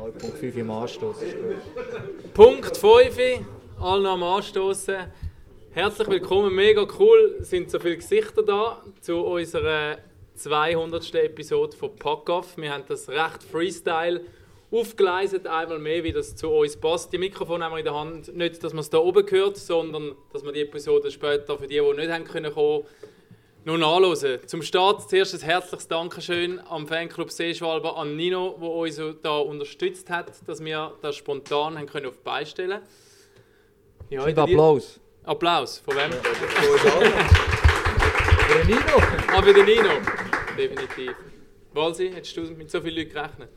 Punkt 5 im Anstoß. Punkt 5, alle am Anstoßen. Herzlich willkommen, mega cool, sind so viele Gesichter da zu unserer 200. Episode von Packoff. Wir haben das recht Freestyle aufgeleistet, einmal mehr, wie das zu uns passt. Die Mikrofone haben wir in der Hand, nicht, dass man es da oben hört, sondern dass wir die Episode später für die, die nicht haben können kommen, noch nachhören. Zum Start zuerst ein herzliches Dankeschön am Fanclub Seeschwalber, an Nino, der uns da unterstützt hat, dass wir das spontan haben können auf die Beine stellen ja, Applaus. Applaus, von wem? Für den Nino. Ah, für den Nino, definitiv. Walsi, hättest du mit so vielen Leuten gerechnet?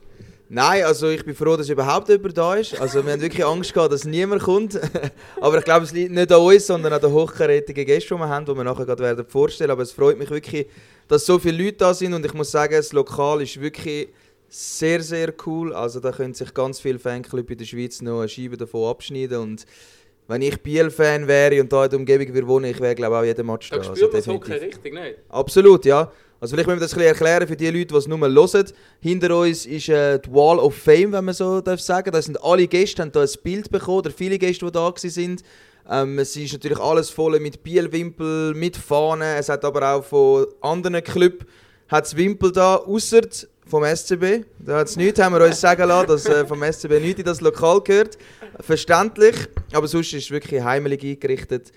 Nein, also ich bin froh, dass überhaupt jemand da ist. Also wir haben wirklich Angst gehabt, dass niemand kommt. Aber ich glaube, es liegt nicht an uns, sondern an den hochkarätigen Gästen, die wir haben, die wir nachher gerade werden vorstellen. Aber es freut mich wirklich, dass so viele Leute da sind und ich muss sagen, das Lokal ist wirklich sehr, sehr cool. Also da können sich ganz viele Fanclubs in der Schweiz noch eine Scheibe davon abschneiden und wenn ich Biel-Fan wäre und hier in der Umgebung würde wohnen, ich wäre glaube auch jeden Match da. Da spürt also, man das Hockey richtig, nicht? Absolut, ja. Also vielleicht müssen wir das ein erklären für die Leute, die es nur hören. Hinter uns ist äh, die Wall of Fame, wenn man so darf sagen. Da sind alle Gäste, haben da ein Bild bekommen, oder viele Gäste, die da waren. Ähm, es ist natürlich alles voll mit Bielwimpel, mit Fahnen. Es hat aber auch von anderen Clubs hat's Wimpel da, außer vom SCB. Da hat es nichts, haben wir uns sagen lassen, dass äh, vom SCB nichts in das Lokal gehört. Verständlich, aber sonst ist es wirklich heimelig eingerichtet.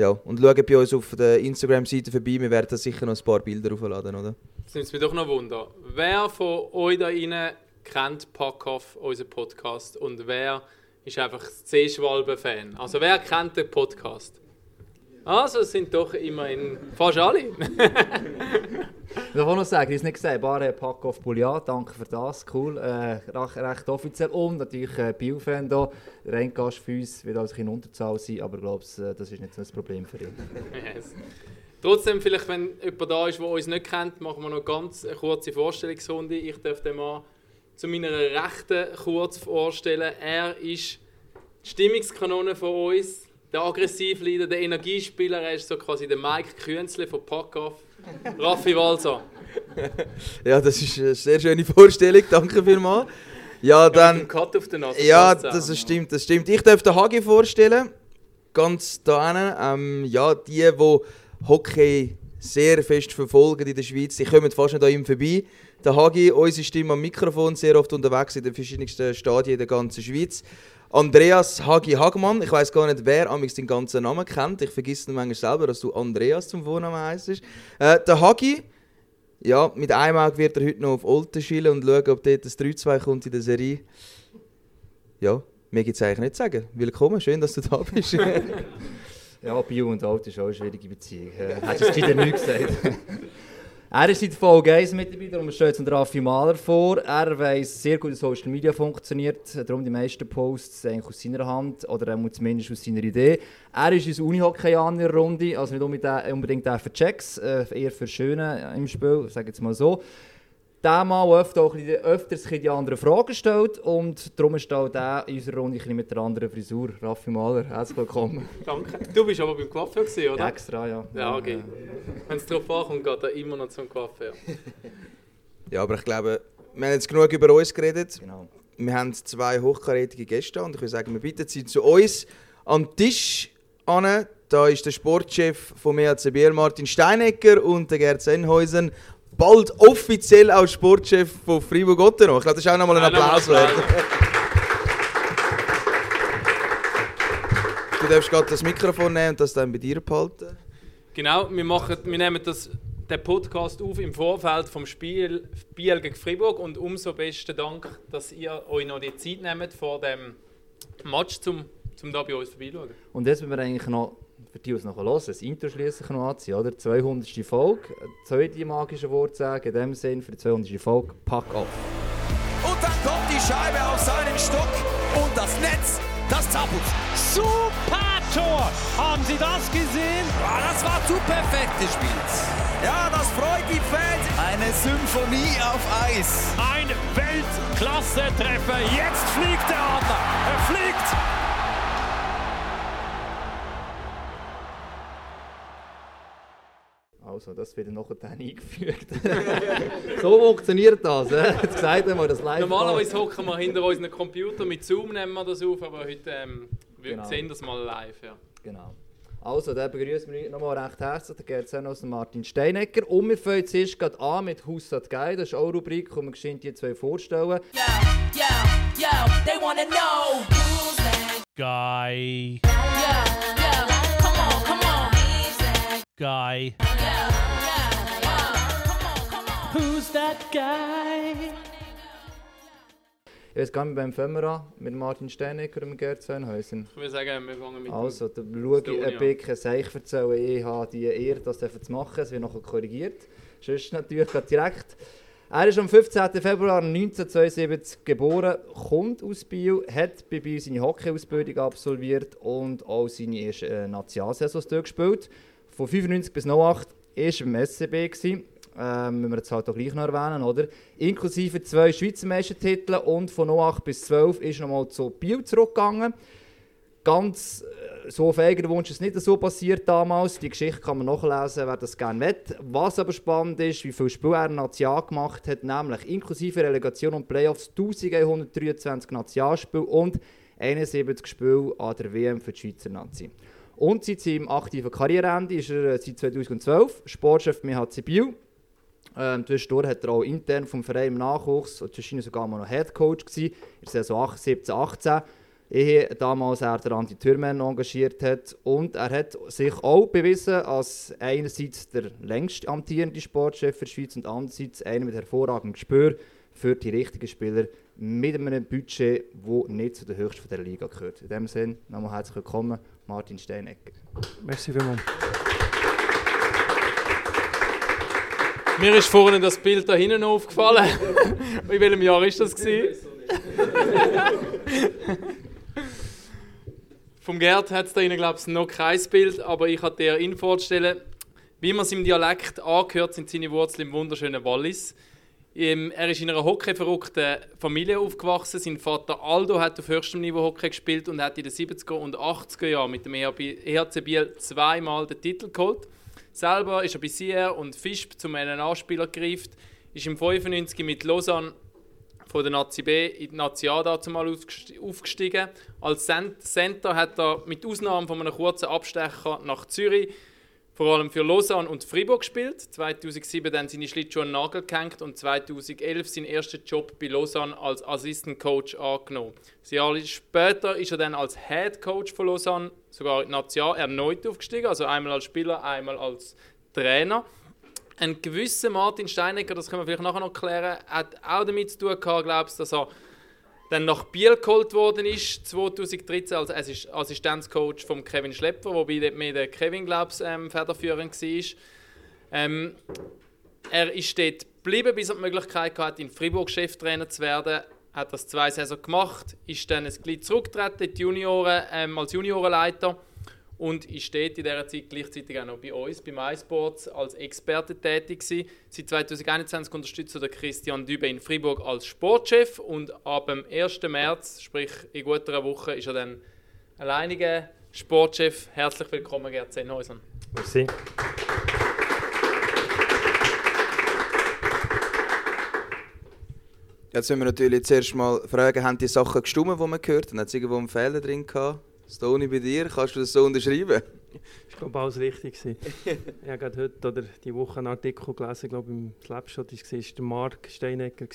Ja, und schaut bei uns auf der Instagram-Seite vorbei. Wir werden da sicher noch ein paar Bilder aufladen, oder? Das nimmt mich doch noch Wunder. Wer von euch da rein kennt Packoff, unseren Podcast, und wer ist einfach C-Schwalbe-Fan? Also wer kennt den Podcast? Also es sind doch immerhin fast alle. ich auch noch sagen, ich habe es nicht gesagt, Bar Packoff Pouliat, danke für das, cool, äh, recht, recht, offiziell. Und natürlich äh, Biel-Fan hier, Reingast für uns, wird also in Unterzahl sein, aber ich glaube, äh, das ist nicht so ein Problem für ihn. yes. Trotzdem, vielleicht, wenn jemand da ist, der uns nicht kennt, machen wir noch ganz eine kurze Vorstellungsrunde. Ich darf den mal zu meiner Rechten kurz vorstellen. Er ist die Stimmungskanone von uns der Aggressivleader, der Energiespieler, er ist so quasi der Mike Künzle von Packoff. Raffi Walser. ja, das ist eine sehr schöne Vorstellung, danke vielmals. Ja, dann. Cut auf den Nase, ja, das stimmt, das stimmt. Ich darf den Hagi vorstellen. Ganz da ähm, Ja, die, die Hockey sehr fest verfolgen in der Schweiz, die kommen fast nicht an ihm vorbei. Der Hagi, unsere Stimme am Mikrofon, sehr oft unterwegs in den verschiedensten Stadien der ganzen Schweiz. Andreas Hagi Hagmann. Ich weiß gar nicht, wer amigs den ganzen Namen kennt. Ich vergesse manchmal selber, dass du Andreas zum Vornamen heisst. Äh, der Hagi, ja, mit einem Auge wird er heute noch auf Olten schielen und schauen, ob dort das 3-2 kommt in der Serie. Ja, mir gibt es eigentlich nicht zu sagen. Willkommen, schön, dass du da bist. ja, Bio und Alt ist auch eine schwierige Beziehung. Äh, hättest du es nicht gesagt? Er ist in Folge 1 mit dabei, darum stellt uns Raffi Mahler vor. Er weiss sehr gut, wie Social Media funktioniert, darum die meisten Posts eigentlich aus seiner Hand oder zumindest aus seiner Idee. Er ist unser der Runde, also nicht unbedingt der für Checks, äh, eher für Schöne im Spiel, sage jetzt mal so der Mal öfter auch öfters die anderen Fragen stellt und darum ist auch der in unserer Runde ein mit der anderen Frisur. Raffi Mahler, herzlich willkommen. Danke. Du bist aber beim Coiffeur gewesen, oder? Extra, ja. Ja, okay. Wenn es darauf ankommt, geht er immer noch zum Coiffeur. ja, aber ich glaube, wir haben jetzt genug über uns geredet. Genau. Wir haben zwei hochkarätige Gäste und ich würde sagen, wir bitten Sie zu uns an den Tisch an. Da ist der Sportchef von EHC Martin Steinecker und der Gerd Sennhäusen bald offiziell auch Sportchef von Fribourg-Gotteron. Ich glaube, das ist auch nochmal ein Applaus wert. du darfst gerade das Mikrofon nehmen und das dann bei dir behalten. Genau, wir, machen, wir nehmen das, den Podcast auf im Vorfeld vom Spiel Biel gegen Fribourg und umso besten Dank, dass ihr euch noch die Zeit nehmt vor dem Match, zum, zum da bei uns vorbeischauen. Und jetzt müssen wir eigentlich noch für die, die es noch hören, das Intro schließlich noch anziehen, oder? 200. Folge, zweite magische Wort sagen, in dem Sinn für die 200. Folge, pack auf. Und dann kommt die Scheibe auf seinen Stock und das Netz, das zappelt. Super Tor! Haben Sie das gesehen? Ja, das war zu perfekt gespielt. Ja, das freut die Fans. Eine Symphonie auf Eis. Ein Weltklasse-Treffer. Jetzt fliegt der Adler. Er fliegt. Also, das wird nachher dann eingefügt. so funktioniert das. Äh? Jetzt gesagt haben wir das live. Normalerweise hocken wir hinter unseren Computer mit Zoom nehmen wir das auf, aber heute ähm, wir Genau. sehen das mal live. Ja. Genau. Also, dann begrüßen wir nochmal recht herzlich den Gerd Zenos und Martin Steinecker. Und wir fangen zuerst gerade an mit Haussat Guy. Das ist auch eine Rubrik, wo wir geschwind die zwei vorstellen. Yo, yo, yo, they wanna know who's that Guy, Yo, guy. On, come on. Who's that guy? Ich weiß gar nicht, beim fangen wir an? Mit Martin Steinecker und Gerd Sennhäusen. Ich würde sagen, wir fangen mit Also, dann schaue ich ein bisschen Seich erzählen. Ich habe die Ehre, das zu machen. Es wird nachher korrigiert. Sonst natürlich direkt. Er ist am 15. Februar 1972 geboren, kommt aus Biel, hat bei Biel seine Hockeyausbildung absolviert und auch seine erste äh, Nationalsaison durchgespielt. Von 95 bis 08 war er im SCB. Gewesen. Ähm, müssen wir jetzt halt auch gleich noch erwähnen, oder? Inklusive zwei Schweizer Meistertitel und von 08 bis 12 ist er nochmal zu Biel zurückgegangen ganz äh, so auf eigenen Wunsch ist es nicht so passiert damals. Die Geschichte kann man nachlesen, wer das gerne will. Was aber spannend ist, wie viele Spiele er National gemacht hat, nämlich inklusive Relegation und Playoffs 1123 Nationalspiele und 71 Spiele an der WM für die Schweizer Nazi. Und seit seinem aktiven Karriereende ist er äh, seit 2012 Sportchef im HC Biel. Ähm, zwischendurch hat er auch intern vom Verein im Nachwuchs und zwischendurch sogar mal noch Headcoach gewesen, in der Saison 17, 18 ehe damals er der Andi Thürmann engagiert hat. Und er hat sich auch bewiesen als einerseits der längst amtierende Sportchef der Schweiz und andererseits einer mit hervorragendem Gespür für die richtigen Spieler mit einem Budget, das nicht zu den höchsten der Liga gehört. In dem Sinne, nochmal herzlich willkommen, Martin Steinecker. Merci vielmals. Mir ist vorhin das Bild da hinten aufgefallen. In welchem Jahr ist das? Vom Gerd hat es da hinten, glaube ich, noch kein Bild, aber ich hatte dir Info vorzustellen. Wie man es im Dialekt angehört, sind seine Wurzeln im wunderschönen Wallis. Er ist in einer hockeyverrückten Familie aufgewachsen. Sein Vater Aldo hat auf höchstem Niveau Hockey gespielt und hat in den 70er und 80er Jahren mit dem EHC Biel zweimal den Titel geholt. Selber ist er bei Sierre und Fischb zum NNA-Spieler gereift, ist im 95 mit Lausanne von der Nazi B in die Nazi A dazu mal aufgesti- aufgestiegen. Als Cent- Center hat er mit Ausnahme von einem kurzen Abstecher nach Zürich vor allem für Lausanne und Fribourg gespielt. 2007 dann seine Schlittschuhe an Nagel gehängt und 2011 seinen ersten Job bei Lausanne als Assistant Coach angenommen. Ein Jahr später ist er dann als Head Coach von Lausanne sogar in A erneut aufgestiegen, also einmal als Spieler, einmal als Trainer. Ein gewisser Martin Steinecker, das können wir vielleicht nachher noch klären, hat auch damit zu tun gehabt, glaubst dass er dann nach Biel geholt worden ist, 2013, also er ist Assistenzcoach von Kevin Schlepper, wobei dort mehr der Kevin, glaube ich, ähm, federführend war. Ähm, er ist dort geblieben, bis er die Möglichkeit hatte, in Fribourg Cheftrainer zu werden. Hat das zwei Saison gemacht, ist dann ein bisschen zurückgetreten Junioren, ähm, als Juniorenleiter und ist dort in dieser Zeit gleichzeitig auch noch bei uns, beim iSports, als Experte tätig gewesen. Seit 2021 unterstützt er den Christian Dübe in Fribourg als Sportchef und ab dem 1. März, sprich in guter einer Woche, ist er dann alleiniger Sportchef. Herzlich willkommen, Gerd Sennhäusen. Merci. Jetzt müssen wir natürlich zuerst mal fragen, haben die Sachen gestimmt, die man gehört haben? Hat es irgendwo einen Fehler drin gehabt? Stony bei dir, kannst du das so unterschreiben? Ich glaube, alles richtig. ich habe gerade heute oder die Woche einen Artikel gelesen, ich glaube im Slapshot war es der Mark Steinecker.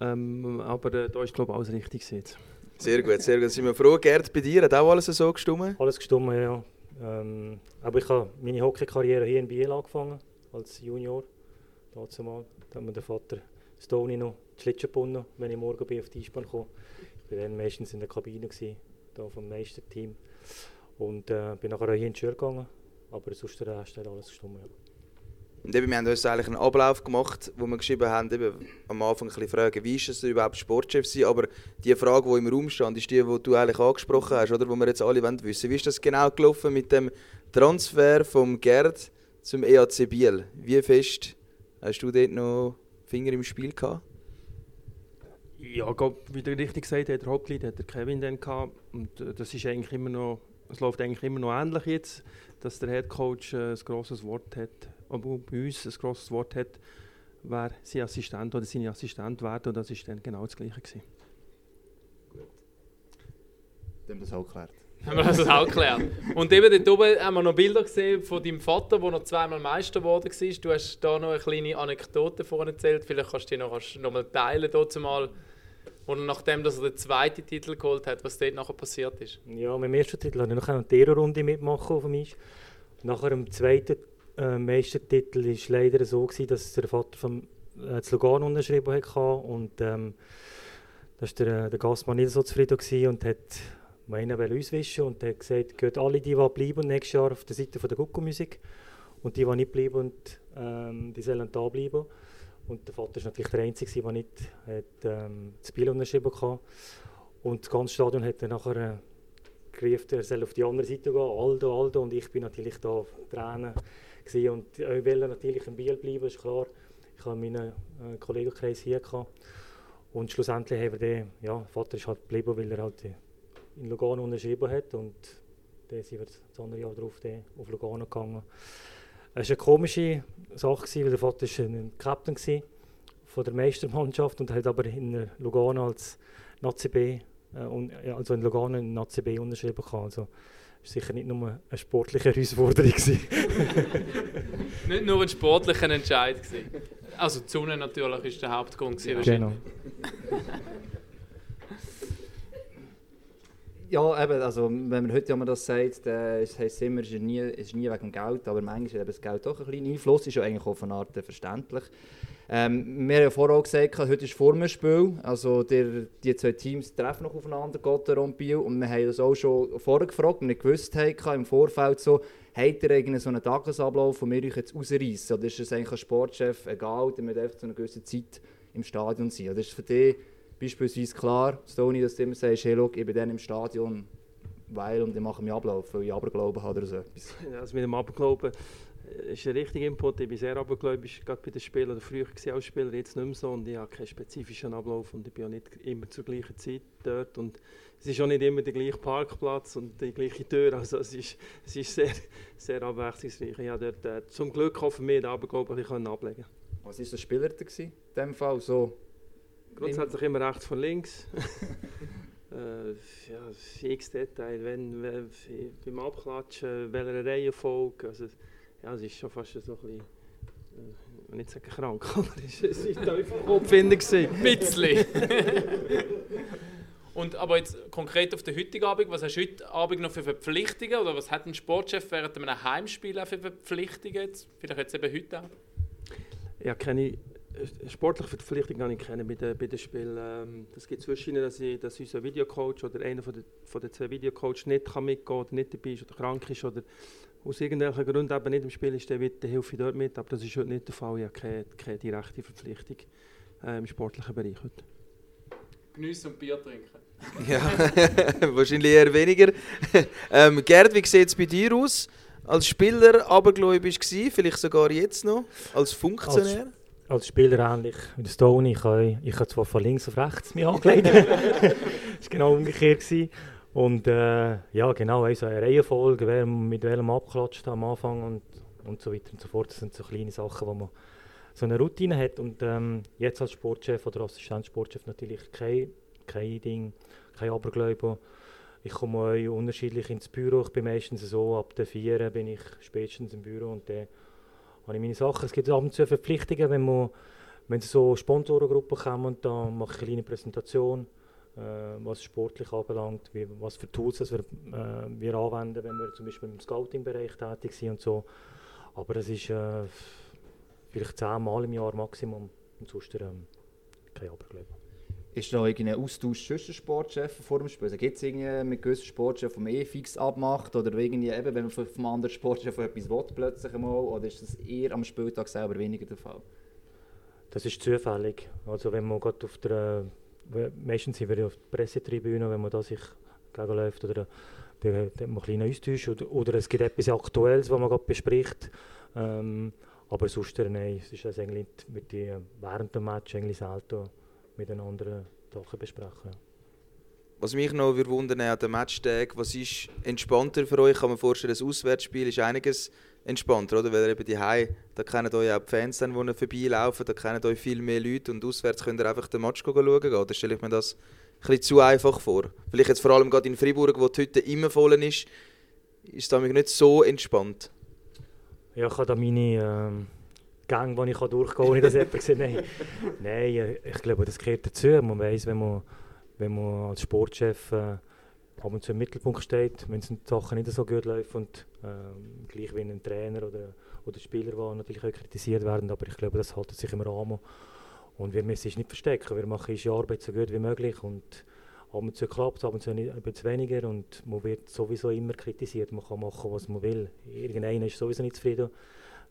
Ähm, aber äh, da ist glaube ich alles richtig. gewesen jetzt. Sehr gut, sehr gut. Sind wir froh. Gerd, bei dir hat auch alles so gestimmt? Alles gestimmt, ja. Ähm, aber ich habe meine Hockey-Karriere hier in Biel angefangen, als Junior. Dazu mal. Da hat mir der Vater Stoney noch die Schlittschuhe gebunden, wenn ich morgen bin auf die Eisbahn kam. Ich war dann meistens in der Kabine, gewesen, da vom Meisterteam. Und äh, bin nachher hier in die Schule gegangen. Aber sonst der Rest hat alles gestimmt, ja. Und eben, wir haben uns eigentlich einen Ablauf gemacht, wo wir geschrieben haben, eben, am Anfang ein bisschen fragen, wie ist es überhaupt Sportchef sein, aber die Frage, die im Raum stand, ist die, die du eigentlich angesprochen hast, oder, wo wir jetzt alle wollen wissen. Wie ist das genau gelaufen mit dem Transfer vom Gerd zum EAC Biel? Wie fest hast du dort noch Finger im Spiel gehabt? Ja, wie du richtig gesagt hast, der Hauptglied hat der Kevin dann gehabt. Und äh, das ist eigentlich immer noch es läuft eigentlich immer noch ähnlich jetzt, dass der Head Coach äh, ein grosses Wort hat, aber bei uns ein grosses Wort hat, wer sein Assistent oder seine Assistent wird und das ist dann genau das Gleiche gewesen. Dann haben wir das auch geklärt. Haben wir das auch geklärt. Und eben dort oben haben wir noch Bilder gesehen von deinem Vater, der noch zweimal Meister geworden war. Du hast da noch eine kleine Anekdote vorhin erzählt. Vielleicht kannst du die noch, kannst du noch mal teilen, dazu mal. Und nachdem dass er den zweiten Titel geholt hat, was dort nachher passiert ist. Ja, mit dem ersten Titel habe ich noch eine Terrorrunde mitmachen auf dem. Nachher im zweiten äh, Meistertitel war es leider so, gewesen, dass der Vater vom äh, Lugano unterschrieben hatte. Und ähm, da war der, äh, der Gastmann nicht so zufrieden und hat meinen wollte auswischen und hat gesagt, geht alle die, die bleiben nächstes Jahr auf der Seite von der Gucko-Musik und die, die nicht bleiben, und, ähm, die sollen da bleiben. Und der Vater war natürlich der Einzige, der nicht hat, ähm, das Spiel unterschrieben hatte. Und das ganze Stadion hat dann nachher äh, gerufen, er soll auf die andere Seite gehen, Aldo, Aldo. Und ich bin natürlich da Tränen gewesen. und ich will natürlich in Biel bleiben, ist klar. Ich habe meinen äh, Kollegenkreis hier gehabt. Und schlussendlich haben wir den, ja, Vater ist halt geblieben, weil er halt in Lugano unterschrieben hat und dann sind wir das andere Jahr darauf auf Lugano gegangen. Es war eine komische Sache, gewesen, weil der Vater war ein Captain gewesen von der Meistermannschaft und hat aber in Lugano als Nazi B, äh, also in Lugano in Nazi B unterschrieben gehabt. Also, es war sicher nicht nur eine sportliche Herausforderung. Nicht nur ein sportlicher Entscheid. Gewesen. Also die Sonne natürlich ist der Hauptgrund. Gewesen, genau. Ja, eben, also wenn man heute immer das sagt, dann heisst es immer, es ist nie, es ist nie wegen Geld, aber manchmal hat das Geld doch einen kleinen Einfluss, ist ja eigentlich auf eine Art verständlich. Ähm, wir haben ja vorher auch gesagt, heute ist vor dem Spiel, also der, die zwei Teams treffen noch aufeinander, Gotthard und Biel, und wir haben das auch schon vorher gefragt, und nicht gewusst haben, im Vorfeld so, habt ihr irgendwie so einen Tagesablauf, wo wir euch jetzt rausreißen, oder ist es eigentlich als Sportchef egal, damit einfach zu einer gewissen Zeit im Stadion sein, oder ist es für dich beispielsweise klar, Stoney, dass du immer sagst, hey, look, ich bin dann im Stadion, weil und ich mache meinen Ablauf, weil ich Aberglauben habe oder so etwas. Also mit dem Aberglauben äh, ist ein richtiger Input. Ich bin sehr abergläubisch, gerade bei den Spielern. Früher war als Spieler, jetzt nicht mehr so. Und ich habe keinen spezifischen Ablauf und ich bin auch nicht immer zur gleichen Zeit dort. Und es ist auch nicht immer der gleiche Parkplatz und die gleiche Tür. Also es ist, es ist sehr, sehr abwechslungsreich. Ich habe dort äh, zum Glück auch für mich den Aberglauben ablegen Was war der Spieler in diesem Fall? So, Grundsätzlich immer rechts von links. äh, ja, x Detail, wenn, wenn, beim Abklatschen, welcher Reihenfolge. Also, ja, es ist schon fast so ein bisschen, äh, nicht sagen krank, aber es einfach Kopfhinder gewesen. Ein bisschen. Und aber jetzt konkret auf den heutigen Abend, was hast du heute Abend noch für Verpflichtungen oder was hat ein Sportchef während einem Heimspiel auch für Verpflichtungen jetzt? Vielleicht jetzt eben heute auch? Ja, keine sportliche Verpflichtung gar nicht kennen bei den, bei den Spielen. Ähm, das gibt zwischen dass, ich, dass unser Videocoach oder einer von den, von den zwei Videocoaches nicht kann mitgehen oder nicht dabei ist oder krank ist oder aus irgendwelchen Gründen eben nicht im Spiel ist, dann, wird, dann helfe ich dort mit. Aber das ist heute nicht der Fall. Ich habe keine, keine direkte Verpflichtung äh, im sportlichen Bereich heute. Geniessen und Bier trinken. Ja, wahrscheinlich eher weniger. ähm, Gerd, wie sieht es bei dir aus? Als Spieler abergläubisch gsi, vielleicht sogar jetzt noch, als Funktionär? Als Spieler ähnlich wie der Stoney. Ich habe, ich habe zwar von links auf rechts mich angelegt. das war genau umgekehrt. Gewesen. Und äh, ja, genau, also eine Reihenfolge, wer mit welchem abklatscht am Anfang und, und so weiter und so fort. Das sind so kleine Sachen, wo man so eine Routine hat. Und ähm, jetzt als Sportchef oder Assistenzsportchef natürlich kein, kein Ding, kein Aberglaube. Ich komme auch unterschiedlich ins Büro. Ich bin meistens so, ab der 4 bin ich spätestens im Büro und dann habe ich meine Sachen. Es gibt ab und zu Verpflichtungen, wenn, man, wenn so Sponsorengruppen kommen, dann mache ich eine kleine Präsentation, äh, was sportlich anbelangt, wie, was für Tools das wir, äh, wir anwenden, wenn wir zum Beispiel im Scouting-Bereich tätig sind und so. Aber es ist äh, vielleicht zehnmal im Jahr Maximum und sonst ähm, kein Aberglaube. Ist da irgendein Austausch zwischen den Sportchefen vor dem Spiel? Also Gibt es mit gewissen Sportchefs, die man eh fix abmacht? Oder eben, wenn man von vom anderen Sportchef etwas will, plötzlich einmal? Oder ist das eher am Spieltag selber weniger der Fall? Das ist zufällig. Also wenn man gerade auf der, äh, meistens sind wir auf der Pressetribüne, wenn man da sich gegenläuft oder dann hat man einen kleinen Austausch oder, oder es gibt etwas Aktuelles, was man gerade bespricht. Ähm, aber sonst, äh, nein, es ist das eigentlich mit die, während dem Match eigentlich selten mit den anderen Sachen besprechen. was mich noch wundern an den Matchtag, was ist entspannter für euch? Ich kann mir vorstellen, das Auswärtsspiel ist einiges entspannter, oder? Weil ihr eben die da kennen euch auch die Fans, dann, die vorbeilaufen, da kennen euch viel mehr Leute und auswärts könnt ihr einfach den Match schauen gehen. Oder stelle ich mir das ein bisschen zu einfach vor? Vielleicht jetzt vor allem gerade in Freiburg, wo die Hütte immer voll ist, ist es damit nicht so entspannt. Ja, ich habe da meine ähm, Gang, die ich durchgehen kann, ohne dass jemand sagt, nein. nein, äh, ich glaube, das gehört dazu. Man weiß, wenn man, wenn man als Sportchef äh, ab und zu im Mittelpunkt steht, wenn es die Sachen nicht so gut läuft und ähm, gleich wie ein Trainer oder, oder Spieler, die natürlich auch kritisiert werden, aber ich glaube, das hält sich im Rahmen. Und wir müssen es nicht verstecken, wir machen unsere Arbeit so gut wie möglich und ab und zu klappt es, ab und zu ein bisschen weniger und man wird sowieso immer kritisiert, man kann machen, was man will. Irgendeiner ist sowieso nicht zufrieden.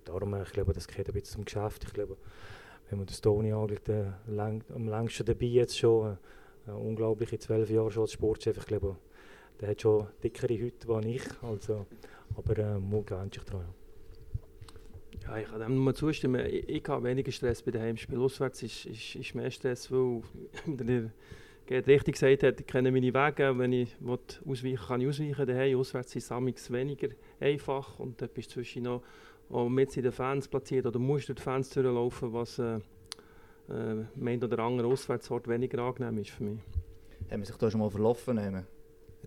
Darum, äh, ich glaube, das gehört ein bisschen zum Geschäft. Ich glaube, wenn man den Tony anschaut, äh, lang, am längsten dabei jetzt schon, äh, unglaubliche zwölf Jahre schon als Sportchef, ich glaube, der hat schon dickere Hüte als ich, also, aber äh, man gewöhnt sich daran. Ja, ich kann dem nur zustimmen. Ich, ich habe weniger Stress bei den Heimspielen. Auswärts ist, ist, ist mehr Stress, weil der Gerd richtig gesagt hat, ich kenne meine Wege. Wenn ich ausweichen kann ich ausweichen. Daheim auswärts ist es weniger einfach. Und dann bist du zwischen noch mit in den Fans platziert oder musst durch die Fans durchlaufen, was äh, äh, meint oder andere Auswärtsort weniger angenehm ist für mich. Haben wir sich da schon mal verlaufen nehmen?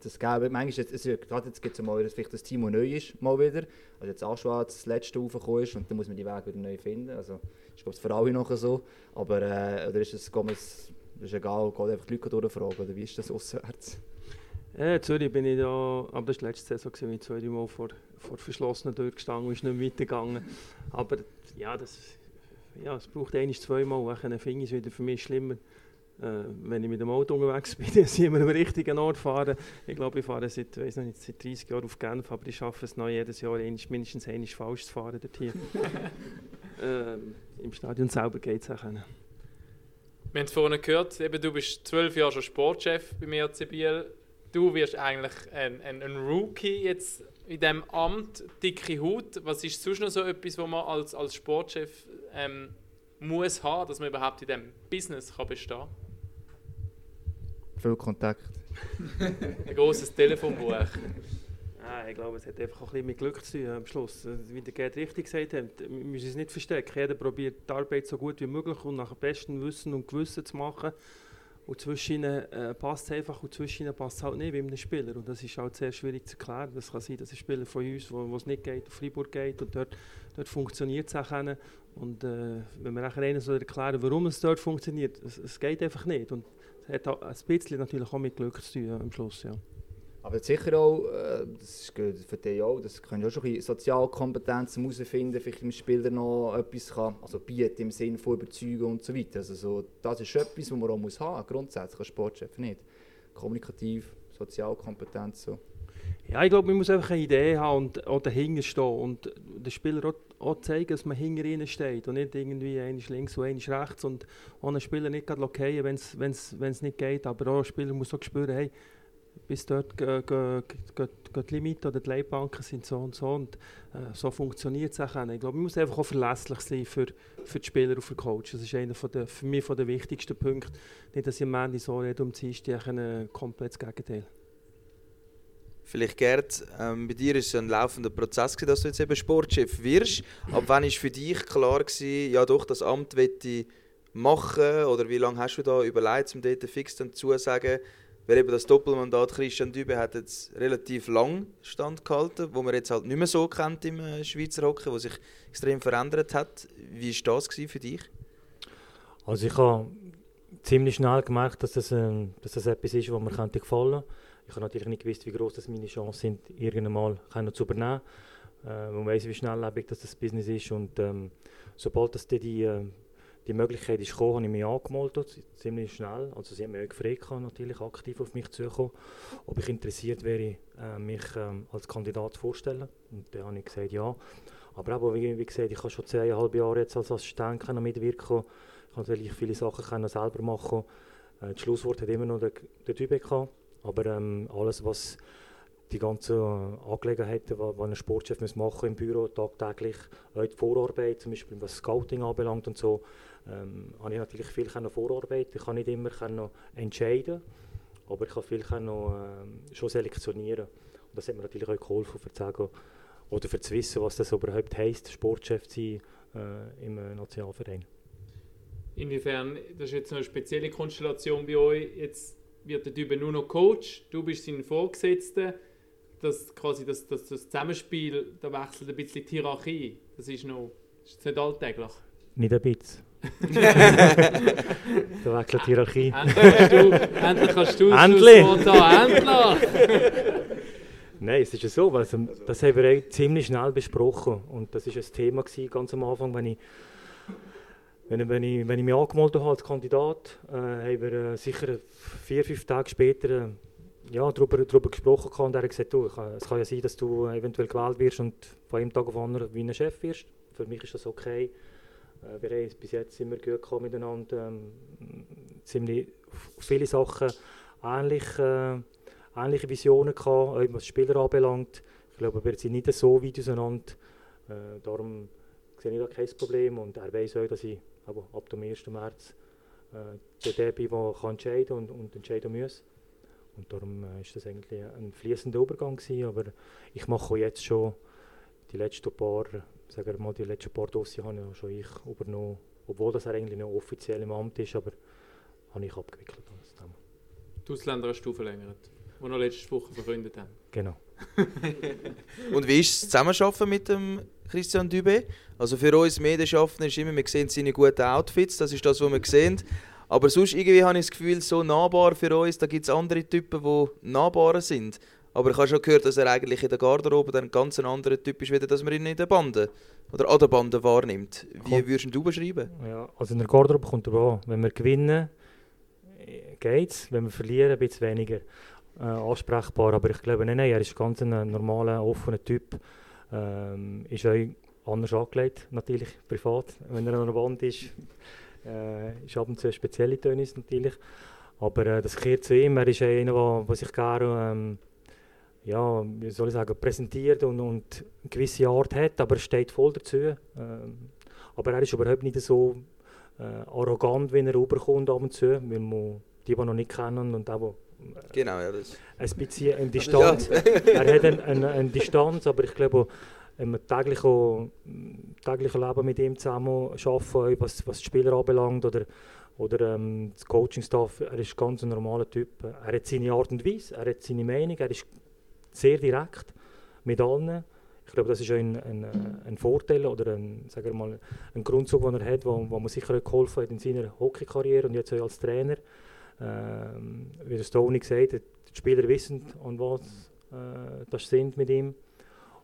Das gäbe, manchmal, jetzt, gerade jetzt gibt es mal vielleicht das Team, neu ist, mal wieder. Also jetzt Aschwa das letzte raufgekommen ist und dann muss man die Wege wieder neu finden. Also ich glaube, es für alle noch so. Aber äh, oder ist es, das ist egal, geht einfach die Leute durchfragen oder wie ist das auswärts? Ja, Zürich bin ich da, aber das war letzte Saison, gewesen, ich zwei, drei Mal vor, vor verschlossenen Tür gestanden und ist nicht weitergegangen. Aber ja, das, ja, es braucht ein, zweimal, dann finde ich es wieder für mich schlimmer. Äh, wenn ich mit dem Auto unterwegs bin, dann sind wir am richtigen Ort fahren. Ich glaube, ich fahre seit, weiss nicht, seit 30 Jahren auf Genf, aber ich schaffe es noch jedes Jahr mindestens einmal falsch zu fahren dort hier. ähm, Im Stadion selber geht es auch. Können. Wir haben es vorhin gehört, eben, du bist zwölf Jahre schon Sportchef bei mir Biel. Du wirst eigentlich ein, ein, ein, Rookie jetzt in diesem Amt, dicke Haut. Was ist sonst noch so etwas, was man als, als Sportchef ähm, muss haben, dass man überhaupt in diesem Business kann bestehen kann? Viel Kontakt. ein großes Telefonbuch. Nein, ich glaube, es hat einfach auch ein bisschen mit Glück zu tun am Schluss. Wie der Gerd richtig gesagt hat, wir müssen es nicht verstecken. Jeder probiert die Arbeit so gut wie möglich und nach bestem Wissen und Gewissen zu machen. Und zwischen ihnen äh, passt es einfach und zwischen passt es halt nicht wie einem Spieler. Und das ist halt sehr schwierig zu erklären. Das kann sein, dass ein Spieler von uns, wo, es nicht geht, auf Freiburg geht und dort, dort funktioniert es auch. Und äh, wenn wir nachher einen soll erklären, warum es dort funktioniert, es, es geht einfach nicht. Und es hat ein bisschen natürlich auch mit Glück zu tun am Schluss. Ja. Aber sicher auch, äh, das ist für dich auch, das können auch schon ein Sozialkompetenzen herausfinden, vielleicht dem Spieler noch etwas kann, also bieten im Sinne von überzeugen und so weiter. Also so, das ist etwas, was man auch muss haben, grundsätzlich als Sportchef nicht. Kommunikativ, Sozialkompetenz so. Ja, ich glaube, man muss einfach eine Idee haben und auch dahinter stehen und den Spieler auch, auch, zeigen, dass man hinter ihnen steht und nicht irgendwie eins links und eins rechts und einen Spieler nicht okay, wenn es nicht geht, aber auch ein Spieler muss auch spüren, hey, bis dort geht die Limite oder die Leitbanken sind so und so und äh, so funktioniert es auch. Ich glaube, man muss einfach auch verlässlich sein für, für die Spieler und für die Coaches. Das ist einer von der, für mich von der wichtigsten Punkte. Nicht, dass ich am Ende so rede, um die ein komplettes Gegenteil. Vielleicht Gerd, ähm, bei dir ist es ein laufender Prozess, dass du jetzt eben Sportchef wirst. Ab wann war für dich klar, gewesen, ja doch, das Amt ich machen? Oder wie lange hast du da überlegt, um dort fix dann zu sagen, weil eben das Doppelmandat Christian Dübe hat jetzt relativ lang standgehalten, wo man jetzt halt nicht mehr so kennt im äh, Schweizer Hockey, wo sich extrem verändert hat. Wie war das für dich? Also ich habe ziemlich schnell gemerkt, dass das, äh, dass das etwas ist, was mir könnte gefallen könnte. Ich habe natürlich nicht gewusst, wie groß meine Chancen sind, irgendwann mal zu übernehmen. Äh, man weiß, wie schnelllebig das, das Business ist und ähm, sobald das die, äh, die Möglichkeit ist gekommen, habe ich mich angemeldet, ziemlich schnell. Also sie haben mich auch gefragt, natürlich aktiv auf mich zukommen, ob ich interessiert wäre, äh, mich ähm, als Kandidat vorzustellen. Und dann habe ich gesagt, ja. Aber auch, wie, wie gesagt, ich habe schon zweieinhalb Jahre jetzt als Assistent mitwirken Ich konnte natürlich viele Sachen können selber machen. Äh, das Schlusswort hat immer noch der, der Typ gehabt. Aber ähm, alles, was die ganzen Angelegenheiten, die ein Sportchef muss im Büro tagtäglich, auch die Vorarbeit, zum Beispiel was Scouting anbelangt und so, ähm, habe ich natürlich viel vorarbeiten. Ich kann nicht immer entscheiden, Aber ich kann viel ähm, schon selektionieren. Und das hat mir natürlich auch geholfen, für zu oder für zu wissen, was das überhaupt heisst, Sportchef zu sein äh, im äh, Nationalverein. Inwiefern, das ist jetzt eine spezielle Konstellation bei euch, jetzt wird der Typ nur noch Coach, du bist sein Vorgesetzter, das, quasi das, das, das Zusammenspiel, da wechselt ein bisschen die Hierarchie, das ist noch, ist jetzt nicht alltäglich. Nicht ein bisschen. da wechselt die Hierarchie. Endlich kannst du, endlich kannst du Endlich! Nein, es ist ja so, weil das haben wir ziemlich schnell besprochen und das ist ein Thema gewesen, ganz am Anfang, wenn ich, wenn, ich- wenn ich, wenn ich mich angemeldet habe als Kandidat, äh, haben wir äh, sicher vier, fünf Tage später äh, ja, darüber, darüber gesprochen gehabt und er hat gesagt, du, es kann ja sein, dass du eventuell gewählt wirst und von einem Tag auf den anderen wie ein Chef wirst. Für mich ist das okay. Äh, wir haben bis jetzt immer gut gehabt miteinander, ähm, ziemlich viele Sachen ähnlich, äh, ähnliche Visionen gehabt, auch was Spieler anbelangt. Ich glaube, wir sind nicht so weit auseinander. Äh, darum sehe ich da kein Problem und er weiß auch, dass ich aber ab dem 1. März äh, der bin, der kann entscheiden und, und entscheiden muss. Und darum äh, das eigentlich ein fließender Übergang gewesen, aber ich mache jetzt schon die letzten paar, sagen wir mal, die letzten paar Dossier habe ja schon ich übernommen, obwohl das er eigentlich noch offiziell im Amt ist, aber habe ich abgewickelt. alles zusammen. Die Ausländer hast du verlängert, die noch letzte Woche verkündet haben. Genau. Und wie ist das Zusammenarbeiten mit dem Christian Dübe? Also für uns Medienschaffende ist immer, wir sehen seine guten Outfits, das ist das, was wir sehen. Aber sonst irgendwie habe ich das Gefühl, so nahbar für uns, da gibt es andere Typen, die nahbarer sind. Aber ich habe schon gehört, dass er eigentlich in der Garderobe dann ein ganz anderer Typ ist, wieder, dass man ihn in der Bande oder an der Bande wahrnimmt. Wie Komm. würdest du beschreiben? Ja, also in der Garderobe kommt er an. Wenn wir gewinnen, äh, geht's. Wenn wir verlieren, ein bisschen weniger äh, ansprechbar. Aber ich glaube, nein, nein, er ist ganz ein normaler, offener Typ. Ähm, ist auch anders angelegt, natürlich privat. Wenn er an der Wand ist, äh, ist ab und zu spezielle Töne natürlich. Aber äh, das kehrt zu ihm. Er ist einer, der sich gerne ähm, ja, wie soll ich sagen, präsentiert und, und eine gewisse Art hat, aber er steht voll dazu. Ähm, aber er ist überhaupt nicht so äh, arrogant, wenn er rüberkommt ab und zu, weil man die, die noch nicht kennen und auch Genau, ja, das. ein bisschen eine Distanz. er hat eine, eine, eine Distanz, aber ich glaube, im täglichen, täglichen Leben mit ihm zusammen arbeiten, was, was die Spieler anbelangt oder, oder ähm, das Coaching-Staff, er ist ganz ein normaler Typ. Er hat seine Art und Weise, er hat seine Meinung, er ist sehr direkt mit allen. Ich glaube, das ist ein, ein, äh, ein Vorteil oder ein, sagen wir mal, ein Grundzug, den er hat, wo, wo man sicher geholfen hat in seiner Hockeykarriere und jetzt auch als Trainer. Ähm, wie der Stoney gesagt hat, die Spieler wissen, an was äh, das sind mit ihm.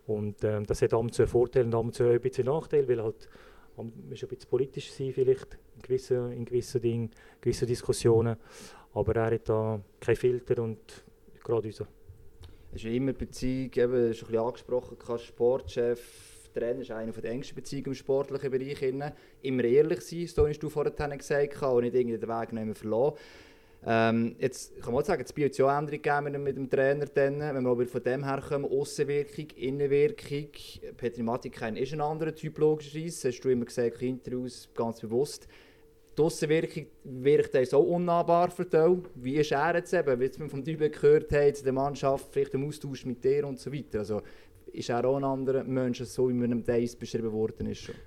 Und ähm, das hat ab und zu einen Vorteil und ab und zu auch ein bisschen Nachteil, weil halt man ist ein bisschen politisch sein vielleicht in gewissen, in gewissen Dingen, gewissen Diskussionen. Aber er hat da keinen Filter und gerade unser. Es ist immer Beziehung, eben, das ist ein bisschen angesprochen, Sportchef, Trainer ist einer der engsten Beziehungen im sportlichen Bereich. innen. Immer ehrlich sein, so hast du vorhin gesagt, und nicht irgendwie den Weg nicht mehr verlassen. Ähm, jetzt kann man auch sagen, es wird ja auch Änderungen mit dem Trainer, dann, wenn wir aber von dem her kommen, Aussenwirkung, Innenwirkung. Petri Matikainen ist ein anderer Typ logischerweise, hast du immer gesagt, in Interviews ganz bewusst. Die Aussenwirkung wirkt uns auch unnahbar für dich. Wie ist er jetzt eben, wie wir vom Typen gehört haben, zu der Mannschaft, vielleicht im Austausch mit dir und so weiter. Also ist er auch ein anderer Mensch, so wie man ihm Days beschrieben worden ist schon.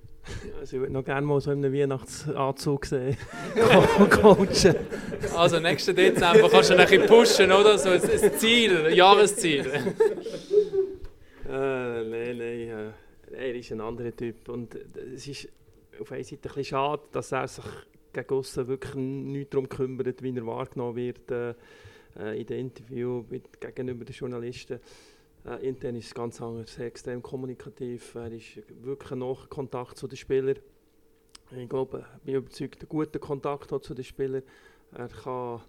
Also ich würde noch gerne mal so in einem Weihnachtsanzug sehen. Co- Coachen. Also nächsten Dezember kannst du ein bisschen pushen, oder? So ein, ein Ziel, ein Jahresziel. Äh, nein, nein. Äh, er ist ein anderer Typ. Und äh, es ist auf einer Seite ein bisschen schade, dass er sich gegen aussen wirklich nicht darum kümmert, wie er wahrgenommen wird äh, äh, in den Interviews gegenüber den Journalisten. Äh, intern ist es ganz anders, sehr extrem kommunikativ. Er ist wirklich noch Kontakt zu den Spielern. Ich glaube, ich bin überzeugt, einen guten Kontakt hat zu den Spielern. Er kann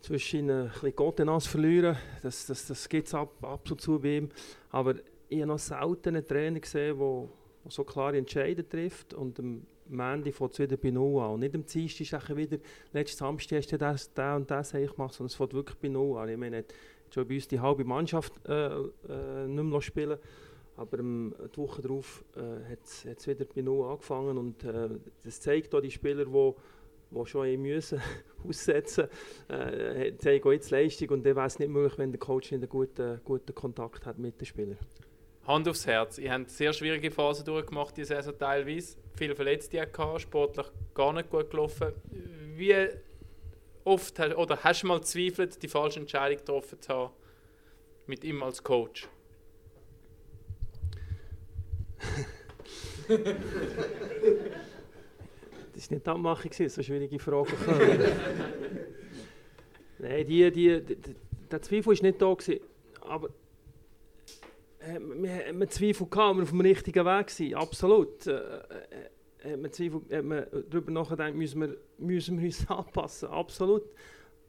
zwischen ihnen ein bisschen Kontenance verlieren. Das, das, das gibt es ab, ab und zu bei ihm. Aber ich habe noch selten einen Trainer gesehen, der der so klare Entscheidungen trifft und am Mandy fängt es wieder bei Null an. Und nicht am Dienstag ist es wieder, letzten Samstag hast du das, das und das gemacht, sondern es fängt wirklich bei Null an. Ich meine, hat schon bei uns die halbe Mannschaft äh, äh, nicht mehr spielen aber ähm, die Woche darauf äh, hat es wieder bei Null angefangen und äh, das zeigt auch die Spieler, die die schon müssen aussetzen äh, zeigen auch jetzt Leistung und dann wäre es nicht möglich, wenn der Coach nicht einen guten, guten Kontakt hat mit den Spielern. Hand aufs Herz. Ihr habt sehr schwierige Phasen durchgemacht, die Saison teilweise. Viele Verletzte gehabt, sportlich gar nicht gut gelaufen. Wie oft hast, oder hast du mal gezweifelt, die falsche Entscheidung getroffen zu haben mit ihm als Coach? Das war nicht die Abmachung, so schwierige Fragen. Nein, die, die, die, der Zweifel war nicht da. Gewesen, aber äh, wir hatten Zweifel, gehabt, ob wir auf dem richtigen Weg sind. Absolut. Äh, äh, hat man Zweifel, man darüber nachgedacht, müssen wir, müssen wir uns anpassen. Absolut.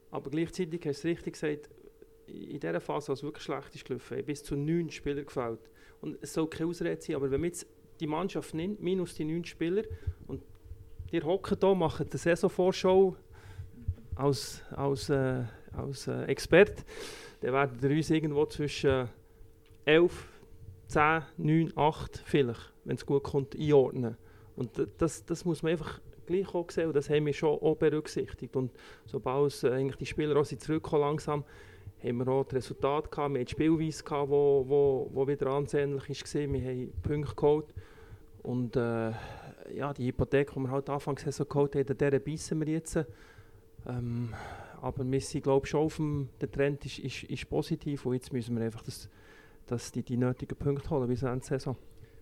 Aber gleichzeitig hast du richtig gesagt, in dieser Phase, als wirklich schlecht ist gelaufen, bis zu neun Spieler gefällt. Und es soll keine Ausrede sein, aber wenn man jetzt die Mannschaft nimmt, minus die neun Spieler, und ihr hocken hier, machen eine Saisonvorschau als, als, äh, als äh, Experte, dann werden ihr uns irgendwo zwischen 11, 10, 9, 8 vielleicht, wenn es gut kommt, einordnen. Und das, das muss man einfach gleich auch sehen und das haben wir schon auch berücksichtigt. Und sobald äh, eigentlich die Spieler auch zurückgekommen langsam, haben wir auch das Resultat gehabt, wir haben die Spielweise gehabt, wo, wo, wo wieder ansehnlich war, wir haben Punkte geholt und äh, ja, die Hypothek, die wir halt anfangs Saison geholt haben, der beißen wir jetzt. Ähm, aber wir sind glaube schon auf dem, der Trend ist, ist, ist positiv und jetzt müssen wir einfach das, das die, die nötigen Punkte holen bis Ende der Saison.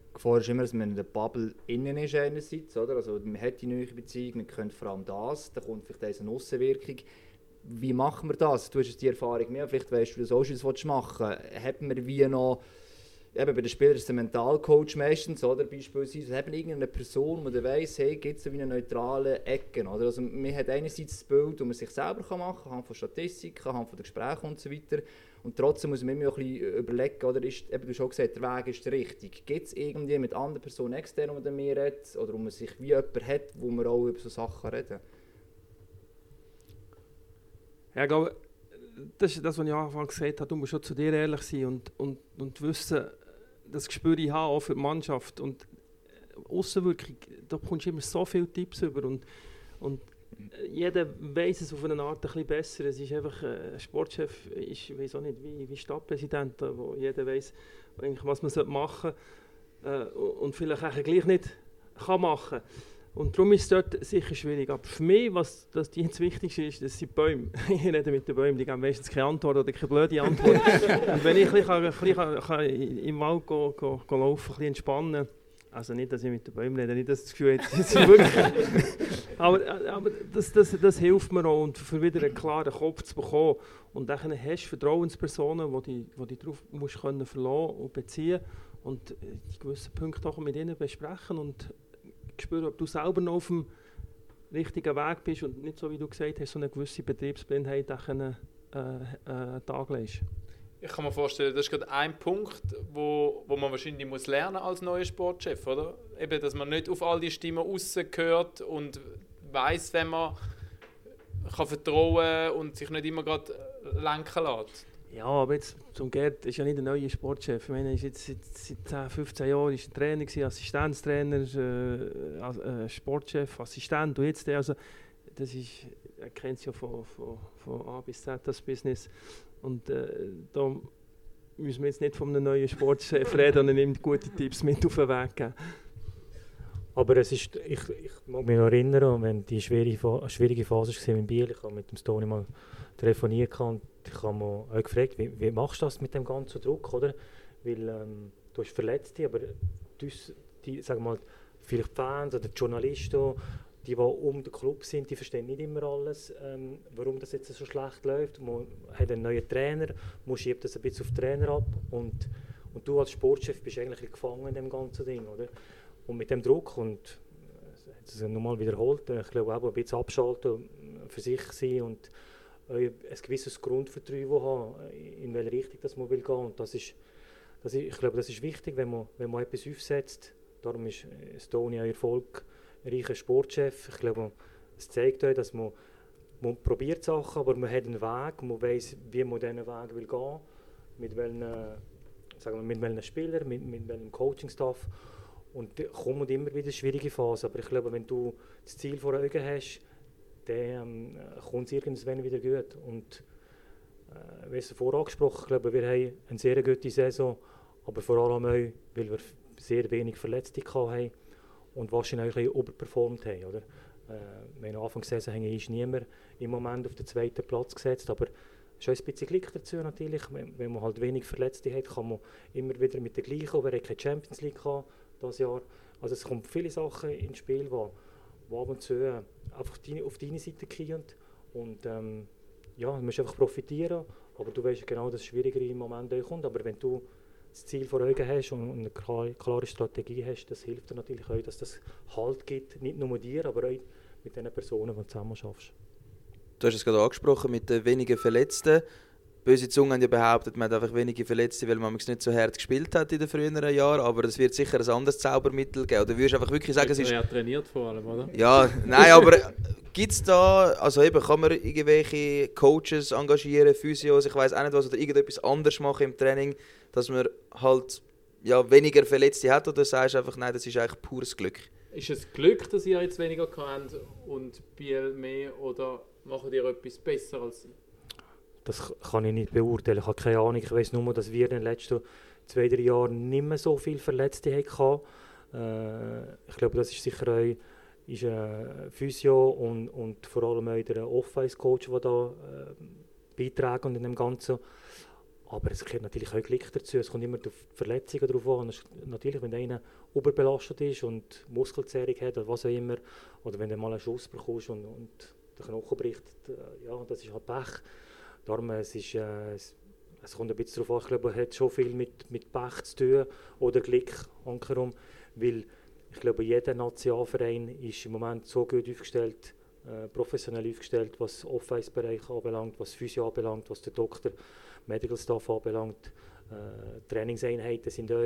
Die Gefahr ist immer, dass man in der Bubble innen ist einerseits, oder? Also man hat die neue Beziehung, man könnte vor allem das, da kommt vielleicht eine Aussenwirkung. Wie machen wir das? Du hast die Erfahrung mehr, vielleicht weißt du, wie du das auch schon willst machen Hat man wie noch, eben bei den Spielern ist ein Mentalcoach meistens, oder? Beispielsweise, hat man irgendeine Person, die weiss, hey, gibt es so eine neutrale Ecke, oder? Also man hat einerseits das Bild, das man sich selber machen kann, anhand von Statistiken, anhand von den Gesprächen und so. Und trotzdem muss man immer ein bisschen überlegen, oder ist, eben, du schon gesagt, der Weg ist der richtige. Gibt es irgendwie mit anderen Personen extern, die mir redet, oder wo man sich wie jemand hat, wo man auch über so Sachen reden Ja, ich glaube, das ist das, was ich am Anfang gesagt habe. Du musst schon zu dir ehrlich sein und, und, und wissen, das Gespür ich habe, auch für die Mannschaft. Und Außenwirkung, da bekommst du immer so viele Tipps über. Und, und jeder weiß es auf eine Art ein bisschen besser. Es ist einfach, äh, ein Sportchef ist, weiß auch nicht, wie, wie Stadtpräsident, wo jeder weiß, eigentlich, was man machen sollte äh, und vielleicht auch gleich nicht kann machen und darum ist es dort sicher schwierig. Aber für mich, was das jetzt Wichtigste ist, das sind die Bäume. Ich rede mit den Bäumen, die geben meistens keine Antwort oder keine blöde Antwort. und wenn ich ein bisschen, kann- ein bisschen kann, kann im Wald go, go, go laufen, ein bisschen entspannen, also nicht, dass ich mit den Bäumen rede, nicht, dass das Gefühl habe, das ist wirklich... aber aber das, das, das hilft mir auch, und für wieder einen klaren Kopf zu bekommen. Und dann hast du Vertrauenspersonen, die die, die dich darauf musst können und beziehen und äh, die gewissen Punkte auch mit ihnen besprechen und spüren, ob du selber noch auf dem richtigen Weg bist und nicht so, wie du gesagt hast, so eine gewisse Betriebsblindheit können, äh, äh, Tag. Ich kann mir vorstellen, das ist gerade ein Punkt, wo, wo man wahrscheinlich muss lernen als neuer Sportchef, oder? Eben, dass man nicht auf all die Stimmen rausgehört und weiß, wenn man kann vertrauen und sich nicht immer gerade lenken lässt. Ja, aber jetzt zum Gerd ist ja nicht ein neuer Sportchef. Ich meine, er ist jetzt seit, seit 10, 15 Jahren ist er Trainer, gewesen, Assistenztrainer, äh, äh, Sportchef, Assistent und jetzt der. Also, das ist, er kennt es ja von, von, von A bis Z, das Business. Und äh, da müssen wir jetzt nicht von einem neuen Sportchef reden und ihm gute Tipps mit auf den Weg geben. Aber es ist, ich, ich mag mich noch erinnern, wenn die schwierige, schwierige Phase war in Biel, ich habe mit dem Stoney mal telefoniert und ich habe mich auch gefragt, wie, wie machst du das mit dem ganzen Druck, oder? Weil ähm, du hast Verletzte, aber die, die, sagen mal, vielleicht Fans oder die Journalisten, die, die um den Club sind, die verstehen nicht immer alles, ähm, warum das jetzt so schlecht läuft. Man hat einen neuen Trainer, man schiebt das ein bisschen auf den Trainer ab und, und du als Sportchef bist eigentlich gefangen in dem ganzen Ding, oder? Und mit dem Druck und äh, es nochmal wiederholt, äh, ich glaube auch ein bisschen abschalten, äh, für sich sein und ein gewisses Grundvertrauen haben, in welche Richtung das man will gehen. Und das ist, das ist, ich glaube, das ist wichtig, wenn man, wenn man etwas aufsetzt. Darum ist Stony ein erfolgreicher Sportchef. Ich glaube, es zeigt euch, dass man, man probiert Sachen, aber man hat einen Weg, man weiß, wie man diesen Weg will gehen, mit welchen, sagen wir, mit welchen Spielern, mit, mit welchem Coaching-Staff. Und da kommen immer wieder schwierige Phasen. Aber ich glaube, wenn du das Ziel vor Augen hast, dann ähm, kommt es irgendwann wieder gut. Und äh, wie es vorher angesprochen, ich glaube, wir haben eine sehr gute Saison, aber vor allem auch, weil wir sehr wenig Verletzte hatten und wahrscheinlich ein überperformt haben. Oder? Äh, wir haben Anfang der Saison ist niemand im Moment auf den zweiten Platz gesetzt, aber es ist ein bisschen Glück dazu natürlich. Wenn, wenn man halt wenig Verletzte hat, kann man immer wieder mit der gleichen, hat keine Champions League gehabt dieses Jahr. Also es kommen viele Sachen ins Spiel, die wo ab und zu äh, einfach deine, auf deine Seite kommen. Und ähm, ja, du musst einfach profitieren. Aber du weißt genau, dass es schwieriger im Moment kommt. Aber wenn du das Ziel vor Augen hast und eine klare, klare Strategie hast, das hilft dir natürlich auch, dass das Halt gibt. Nicht nur dir, aber auch mit den Personen, die du zusammen schaffst. Du hast es gerade angesprochen mit den wenigen Verletzten. Böse Zungen haben ja behauptet, man hat einfach wenige Verletzte, weil man nicht so hart gespielt hat in den früheren Jahren. Aber es wird sicher ein anderes Zaubermittel geben. Oder würdest du einfach wirklich sagen, es ist. Ja, trainiert vor allem, oder? Ja, nein, aber gibt es da, also eben, kann man irgendwelche Coaches engagieren, Physios, ich weiß auch nicht was, oder irgendetwas anderes machen im Training, dass man halt ja, weniger Verletzte hat? Oder sagst du einfach, nein, das ist eigentlich pures Glück? Ist es Glück, dass ihr jetzt weniger habt und Biel mehr oder macht ihr etwas besser als sie? Das kann ich nicht beurteilen. Ich habe keine Ahnung. Ich weiß nur, dass wir in den letzten zwei, drei Jahren nicht mehr so viele Verletzte hatten. Äh, ich glaube, das ist sicher auch ist ein Physio und, und vor allem auch der Off-Ice-Coach, der da äh, beitragen in dem Ganzen. Aber es gehört natürlich auch Glück dazu. Es kommt immer auf Verletzungen drauf an. Natürlich, wenn einer überbelastet ist und Muskelzerrung hat oder was auch immer, oder wenn du mal einen Schuss bekommst und, und der Knochen bricht, äh, ja, das ist halt Pech. Darum, es, ist, äh, es, kommt ein bisschen darauf an, ich glaube, hat schon viel mit, mit Pech zu tun oder Glück ankerum, weil ich glaube, jeder Nationalverein ist im Moment so gut aufgestellt, äh, professionell aufgestellt, was Off-Ice-Bereich anbelangt, was Physio anbelangt, was der Doktor, Medical Staff anbelangt. Äh, Trainingseinheiten sind auch,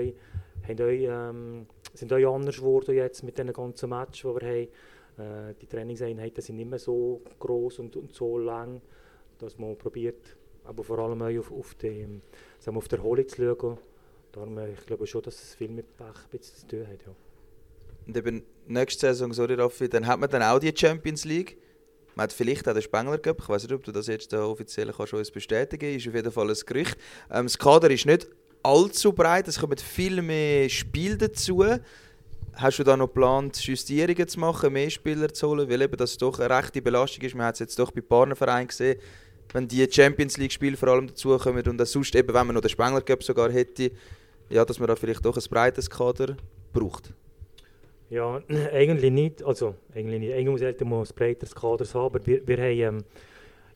haben auch, ähm, sind auch anders geworden jetzt mit den ganzen Matches, die wir haben. Äh, die Trainingseinheiten sind nicht mehr so groß und, und so lang dass man probiert, aber vor allem auch auf, auf, die, sagen wir, auf die Erholung zu schauen. Darum, äh, ich glaube schon, dass es viel mit Pech zu tun hat. Ja. Und eben nächste Saison, sorry Raffi, dann hat man dann auch die Champions League. Man hat vielleicht auch den Spengler Cup. Ich weiß nicht, ob du das jetzt offiziell kannst uns bestätigen. Ist auf jeden Fall ein Gerücht. Ähm, das Kader ist nicht allzu breit. Es kommen viel mehr Spiele dazu. Hast du da noch geplant, Justierungen zu machen, mehr Spieler zu holen? Weil eben das doch eine rechte Belastung ist. Man hat es jetzt doch bei Partnervereinen gesehen wenn die Champions League-Spiele vor allem dazukommen und sonst eben, wenn man noch den Spengler Cup sogar hätte, ja, dass man da vielleicht doch ein breites Kader braucht. Ja, eigentlich nicht. Also, eigentlich nicht. Eigentlich sollte man ein breiteres Kader haben, aber wir, wir haben, ähm,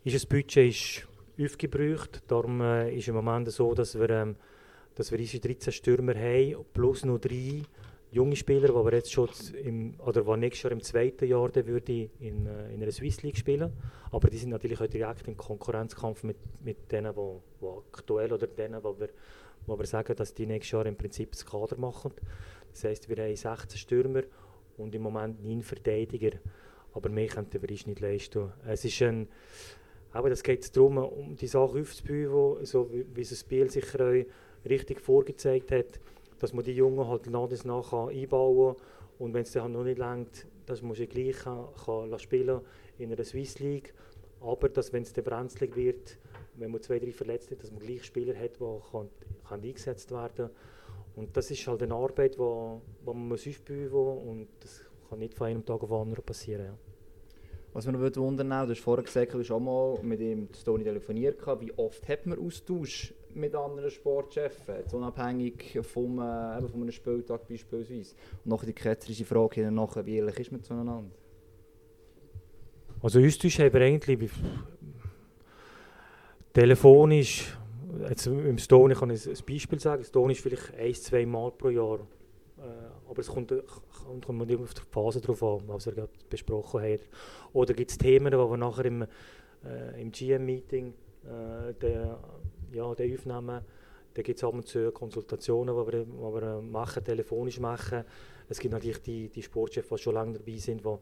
ist das Budget ist aufgebraucht. Darum äh, ist im Moment so, dass wir, ähm, dass wir unsere 13 Stürmer haben, plus noch drei junge Spieler, die jetzt schon im, oder die nächstes Jahr im zweiten Jahr würde in, äh, in einer Swiss League spielen. Aber die sind natürlich auch direkt im Konkurrenzkampf mit, mit denen, die, die aktuell oder denen, wo wir, wo wir sagen, dass die nächstes Jahr im Prinzip das Kader machen. Das heisst, wir haben 16 Stürmer und im Moment 9 Verteidiger. Aber mehr könnten wir nicht leisten. Es ist ein, aber das geht darum, um die Sache aufzubauen, so wie, wie das Spiel sicher auch richtig vorgezeigt hat dass man die Jungen halt und nach einbauen kann. Und wenn es dann halt noch nicht längt, dass man sie gleich kann, kann spielen in einer Swiss League. Aber dass, wenn es dann brenzlig wird, wenn man zwei, drei Verletzte hat, dass man gleich Spieler hat, die kann, kann eingesetzt werden Und das ist halt eine Arbeit, die wo, wo man muss aufbauen muss und das kann nicht von einem Tag auf den anderen passieren. Ja. Was mich noch wundern würde, du hast vorher gesagt, du hast auch mal mit ihm Tony telefoniert, wie oft hat man Austausch mit anderen Sportchefs, unabhängig vom, äh, von einem Spieltag beispielsweise. Und noch die ketzerische Frage nachher, wie ehrlich ist man zueinander? Also Austausch haben wir eigentlich telefonisch, jetzt im Stone kann ich ein Beispiel sagen, Stone ist vielleicht ein, zwei Mal pro Jahr, äh, aber es kommt, kommt, immer auf die Phase drauf an, was wir besprochen haben. Oder gibt es Themen, die wir nachher im, äh, im GM-Meeting äh, ja, aufnehmen. Da gibt es ab und zu Konsultationen, die wir, die wir machen, telefonisch machen. Es gibt natürlich die, die Sportchefs, die schon lange dabei sind, die,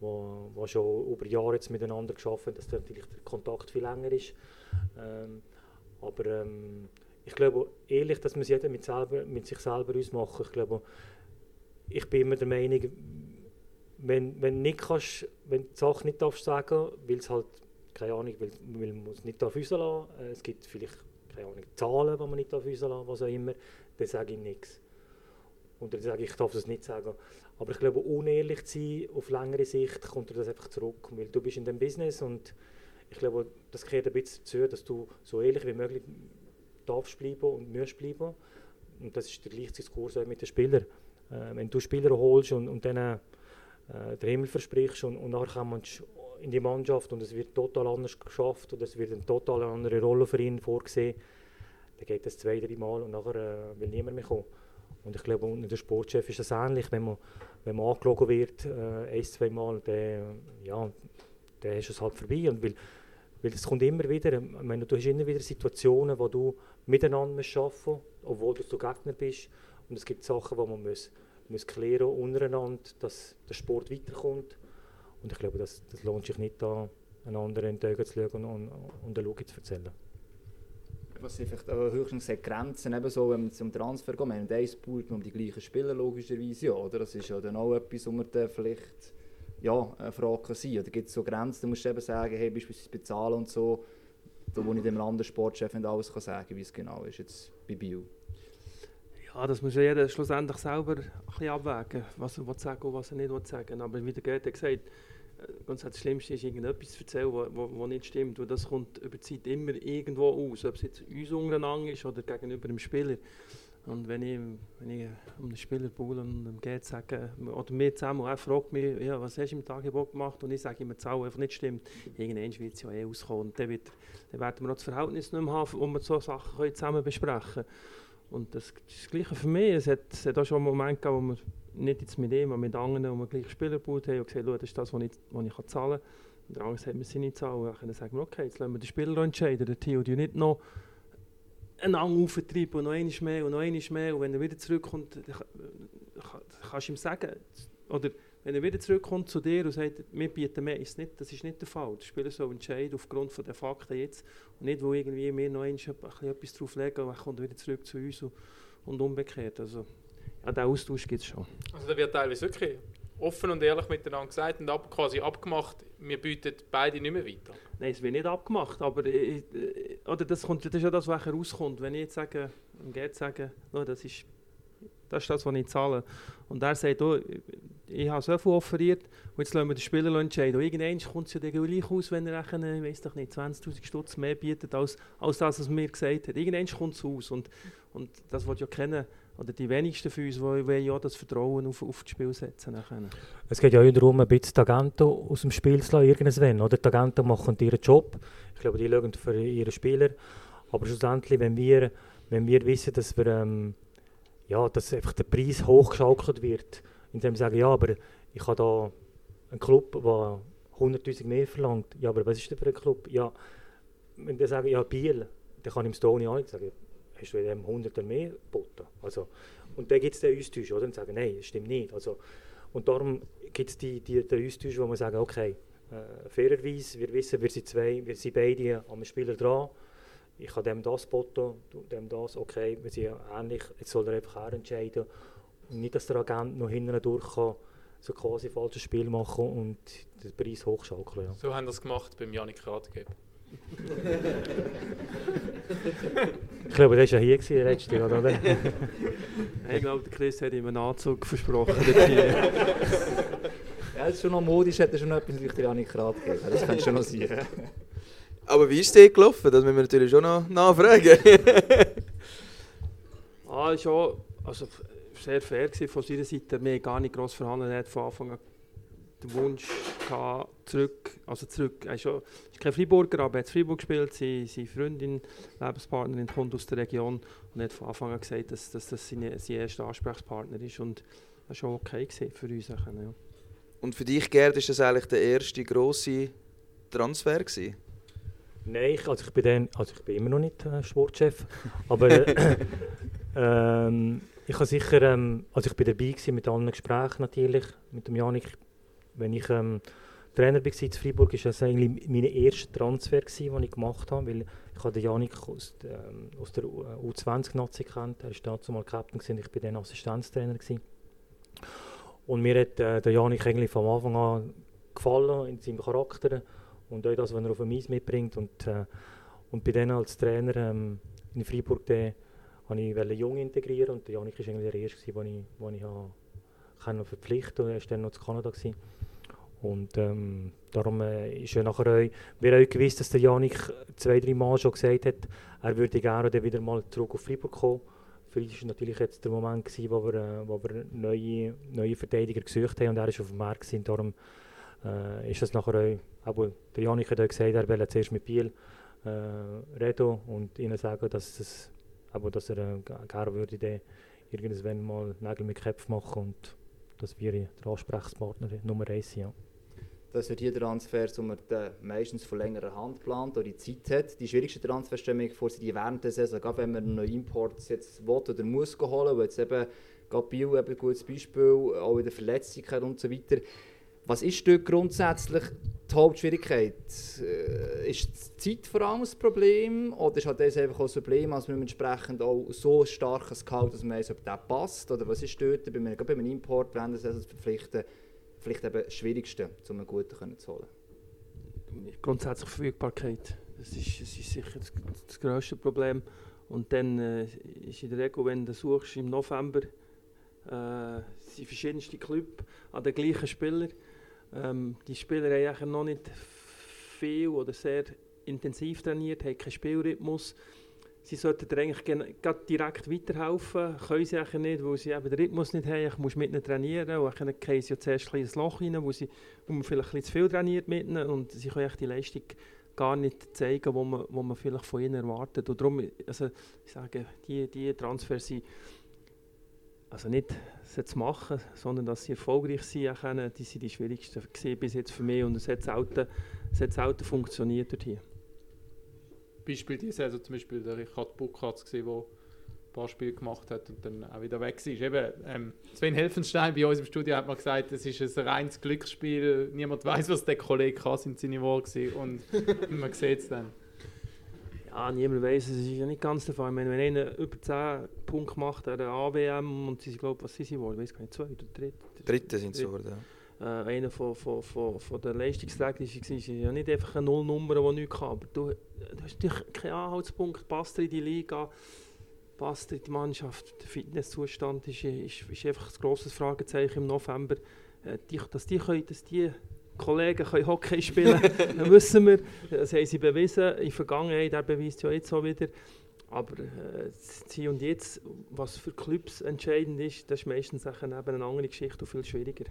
die, die schon über Jahre jetzt miteinander haben, dass natürlich der Kontakt viel länger ist. Ähm, aber ähm, ich glaube ehrlich, dass man es jeder mit, selber, mit sich selber ausmachen. Ich glaube, ich bin immer der Meinung, wenn, wenn, nicht kannst, wenn du die Sache nicht darfst sagen, weil es halt, keine Ahnung, weil, weil man es nicht darf rauslassen, äh, es gibt vielleicht, keine Ahnung, Zahlen, die man nicht darf rauslassen, was auch immer, dann sage ich nichts. Und dann sage ich, ich darf das nicht sagen. Aber ich glaube, unehrlich zu sein, auf längere Sicht, kommt dir das einfach zurück, weil du bist in dem Business und ich glaube, das gehört ein bisschen dazu, dass du so ehrlich wie möglich darfst bleiben und musst bleiben. Und das ist der gleiche Diskurs auch mit den Spielern. Äh, wenn du Spieler holst und, und denen äh, den Himmel versprichst und, und nachher kommst du in die Mannschaft und es wird total anders geschafft und es wird eine total andere Rolle für ihn vorgesehen, dann geht das zwei, drei Mal und nachher äh, will niemand mehr kommen. Und ich glaube, unter der Sportchef ist das ähnlich, wenn man, wenn man angelogen wird, äh, ein, zwei Mal, dann, ja, ist es halt vorbei. Und weil, weil es kommt immer wieder, ich meine, du hast immer wieder Situationen, wo du miteinander arbeiten musst, obwohl du Gegner bist. Und es gibt Sachen, die man muss, muss klären untereinander, dass der Sport weiterkommt. Und ich glaube, das, das lohnt sich nicht, da einander in die Augen zu schauen und, und eine Logik zu erzählen. Was sind vielleicht auch höchstens die Grenzen, eben so, wenn man zum Transfer geht, man eins baut man um die gleichen Spieler logischerweise ja, oder? Das ist ja dann auch etwas, wo man dann vielleicht ja, eine Frage kann sein. Oder gibt es so Grenzen, da musst du eben sagen, hey, beispielsweise bezahlen und so, da wo ich dem anderen Sportchef nicht alles kann sagen, wie es genau ist, jetzt bei Bio. Ja, das muss ja jeder schlussendlich selber ein bisschen abwägen, was er will sagen und was er nicht will sagen Aber wie der Goethe gesagt ganz das Schlimmste ist, irgendetwas zu erzählen, was nicht stimmt. Und das kommt über die Zeit immer irgendwo aus, ob es jetzt uns untereinander ist oder gegenüber dem Spieler. Und wenn ich, wenn ich einem Spieler Paul und einem Gerd sage, oder mir zusammen, er fragt mich, ja, was hast du im Tagebuch gemacht? Und ich sage ihm, die Zahl einfach nicht stimmt, irgendwann wird es ja eh auskommen. Und dann, wird, dann werden wir auch das Verhältnis nicht mehr haben, wo wir so Sachen zusammen besprechen können. Und das, ist das Gleiche für mich. Es hat, es hat auch schon einen Moment gegeben, wo wir nicht jetzt mit ihm, aber mit anderen, wo wir gleich Spieler gebaut haben und gesagt, das ist das, was ich, was ich zahlen kann. Und der andere sagt, wir sind zahlen. Und dann sagen wir, okay, jetzt lassen wir den Spieler entscheiden, der Theo, die nicht noch einen Ang auftreiben und noch einmal mehr und noch einmal mehr. Und wenn er wieder zurückkommt, kannst du ihm sagen, oder wenn er wieder zurückkommt zu dir und sagt, wir bieten mehr, ist nicht, das ist nicht der Fall. Der Spieler soll entscheiden aufgrund der Fakten jetzt und nicht, wo irgendwie wir noch einmal etwas drauf legen und dann kommt er wieder zurück zu uns und, und umgekehrt. Also, ja, den Austausch gibt es schon. Also da wird teilweise wirklich offen und ehrlich miteinander gesagt und ab, quasi abgemacht, wir bieten beide nicht mehr weiter. Nein, es wird nicht abgemacht, aber ich, oder das, kommt, das ist ja das, was rauskommt. Wenn ich jetzt sage, geht sage, oh, das ist das ist das, was ich zahle. Und er sagt, oh, ich habe so viel offeriert und jetzt lassen wir den Spieler entscheiden. Und irgendwann kommt es ja dann gleich aus, wenn er ich weiß doch nicht, 20'000 Stutz mehr bietet, als, als das, was mir gesagt hat. Irgendwann kommt es aus und, und das wird ja kennen, oder die wenigsten von uns, die ja das Vertrauen auf, auf das Spiel setzen können. Es geht ja auch darum, ein bisschen Tagento aus dem Spiel zu lassen, irgendwann. Oder? Tagento machen ihren Job, ich glaube, die schauen für ihre Spieler, aber schlussendlich, wenn wir, wenn wir wissen, dass wir... Ähm, ja, dass einfach der Preis hochgeschaukelt wird, indem sie sagen, ja, aber ich habe da einen Club, der 100'000 mehr verlangt. Ja, aber was ist denn für ein Club? Ja, wenn die sagen, ja, Biel, dann kann ich dem Stony auch nicht sagen, hast du dem 100 mehr geboten? Also, und dann gibt es den Austausch, oder? Und sagen, nein, das stimmt nicht. Also, und darum gibt es die, die, den Austausch, wo man sagen, okay, äh, fairerweise, wir wissen, wir sind zwei, wir sind beide am Spieler dran, ich habe dem das geboten, dem das, okay, wir sind ähnlich, jetzt soll er einfach auch entscheiden. Und nicht, dass der Agent noch hinten durch kann, so quasi falsches Spiel machen und den Preis hochschaukeln. Ja. So haben es gemacht beim Janik Ratgeber. Ich glaube, der war ja hier gewesen, letzte Jahr, oder? ich glaube, der Chris hat ihm einen Anzug versprochen. ja, das ist schon noch modisch, hat er schon noch etwas durch Janik Ratgeber. Das kann schon noch sein. Aber wie ist es gelaufen? Das müssen wir natürlich schon noch nachfragen. ah, schon also sehr fair von seiner Seite. Wir haben gar nicht gross verhandelt. Er hat von Anfang an den Wunsch gehabt, zurück, also zurück. Er ist, schon, ist kein Freiburger, aber er hat in Freiburg gespielt. Seine, seine Freundin, Lebenspartnerin, kommt aus der Region und hat von Anfang an gesagt, dass, dass das seine, sein erster Ansprechpartner ist. Und das war schon okay für uns. Ja. Und für dich, Gerd, ist das eigentlich der erste grosse Transfer gewesen? Nein, ich, also ich, bin dann, also ich bin immer noch nicht äh, Sportchef, aber äh, ähm, ich habe sicher, ähm, also ich bin dabei gewesen mit allen Gesprächen natürlich, mit dem Janik, wenn ich ähm, Trainer war in Freiburg, war das eigentlich mein erster Transfer, den ich gemacht habe, weil ich habe den Janik aus, ähm, aus der U20-Nazi kennt, er war dazu mal Captain gewesen, ich war dann Assistenztrainer gewesen. Und mir hat äh, der Janik eigentlich von Anfang an gefallen in seinem Charakter und auch das, was er auf dem Eis mitbringt. Und, äh, und bei denen als Trainer ähm, in Freiburg, habe ich wollte jung integrieren und der Janik war eigentlich der Erste, den ich, den ich verpflichten konnte. Er war dann noch in Kanada. Gewesen. Und ähm, darum äh, ist ja nachher auch, wir auch gewusst, dass der Janik zwei, drei Mal schon gesagt hat, er würde gerne wieder mal zurück auf Freiburg kommen. Für uns war natürlich jetzt der Moment, gewesen, wo wir, äh, wo wir neue, neue Verteidiger gesucht haben und er war auf dem Markt. Gewesen. Darum äh, ist das nachher auch, aber der Janik hat gesagt, er will zuerst mit Biel äh, reden und ihnen sagen, dass, es, aber dass er äh, gerne würde dann irgendwann mal Nägel mit Köpfen machen und dass wir der Ansprechpartner Nummer eins sind. Ja. Das wird hier der Transfer, wo man meistens von längerer Hand plant oder die Zeit hat. Die schwierigste Transfer stelle ich mir vor, sind die während der Saison, gerade wenn man einen neuen Import jetzt will oder muss holen, weil jetzt eben gerade eben ein gutes Beispiel, auch in der Verletzlichkeit und so weiter. Was ist dort grundsätzlich die Hauptschwierigkeit? Äh, Ist die Zeit vor allem das Problem oder ist halt das einfach auch das Problem, dass man entsprechend auch so starkes Gehalt, dass man weiss, ob der passt? Oder was ist dort bei einem, gerade bei einem Import während der Saison zu verpflichten, vielleicht eben das Schwierigste, um einen guten können zu holen? Grundsätzlich Verfügbarkeit. Das ist, das ist sicher das, das grösste Problem. Und dann äh, ist in der Regel, wenn du suchst im November, äh, sind verschiedenste Clubs an den gleichen Spieler. Ähm, die Spieler haben noch nicht viel oder sehr intensiv trainiert, haben keinen Spielrhythmus. Sie sollten eigentlich gen- grad direkt weiterhelfen, können sie eigentlich nicht, weil sie eben den Rhythmus nicht haben. Ich muss mit ihnen trainieren und dann fallen sie ja zuerst ein Loch rein, wo, sie, wo man vielleicht ein zu viel trainiert mit ihnen und sie können die Leistung gar nicht zeigen, wo man, wo man vielleicht von ihnen erwartet. Und darum, also ich sage, die, die Transfers sind also nicht sie zu machen, sondern dass sie erfolgreich sein können, die sind die schwierigsten bis jetzt für mich und es hat selten, es hat selten funktioniert dort hier. Beispiel diese Saison zum Beispiel der Richard Buckratz gesehen, der ein paar Spiele gemacht hat und dann auch wieder weg war. Eben, ähm, Sven Helfenstein bei uns im Studio hat mal gesagt, es ist ein reines Glücksspiel. Niemand weiß, was der Kollege kann, sind seine Worte und man sieht es dann. Ja, niemand weiß, es ist ja nicht ganz der Fall. Ich meine, wenn einer über 10 Punkte macht an der AWM und sie sind, glaube was sind sie wohl, ich weiß gar nicht, zwei oder dritt. Dritte sind sie geworden. Äh, einer von, von, von, von der Leistungsträger war, ist ja nicht einfach eine Nullnummer, die nichts kann, aber du, du hast natürlich keinen Anhaltspunkt, passt in die Liga, passt in die Mannschaft, der Fitnesszustand ist, ist, ist einfach ein grosses Fragezeichen im November. Äh, die, dass, die können, dass die Kollegen können Hockey spielen können, wissen wir, das haben sie bewiesen, in der Vergangenheit, er beweist ja jetzt auch wieder. Aber äh, das hier und jetzt, was für Clubs entscheidend ist, das ist meistens eine andere Geschichte und viel schwieriger.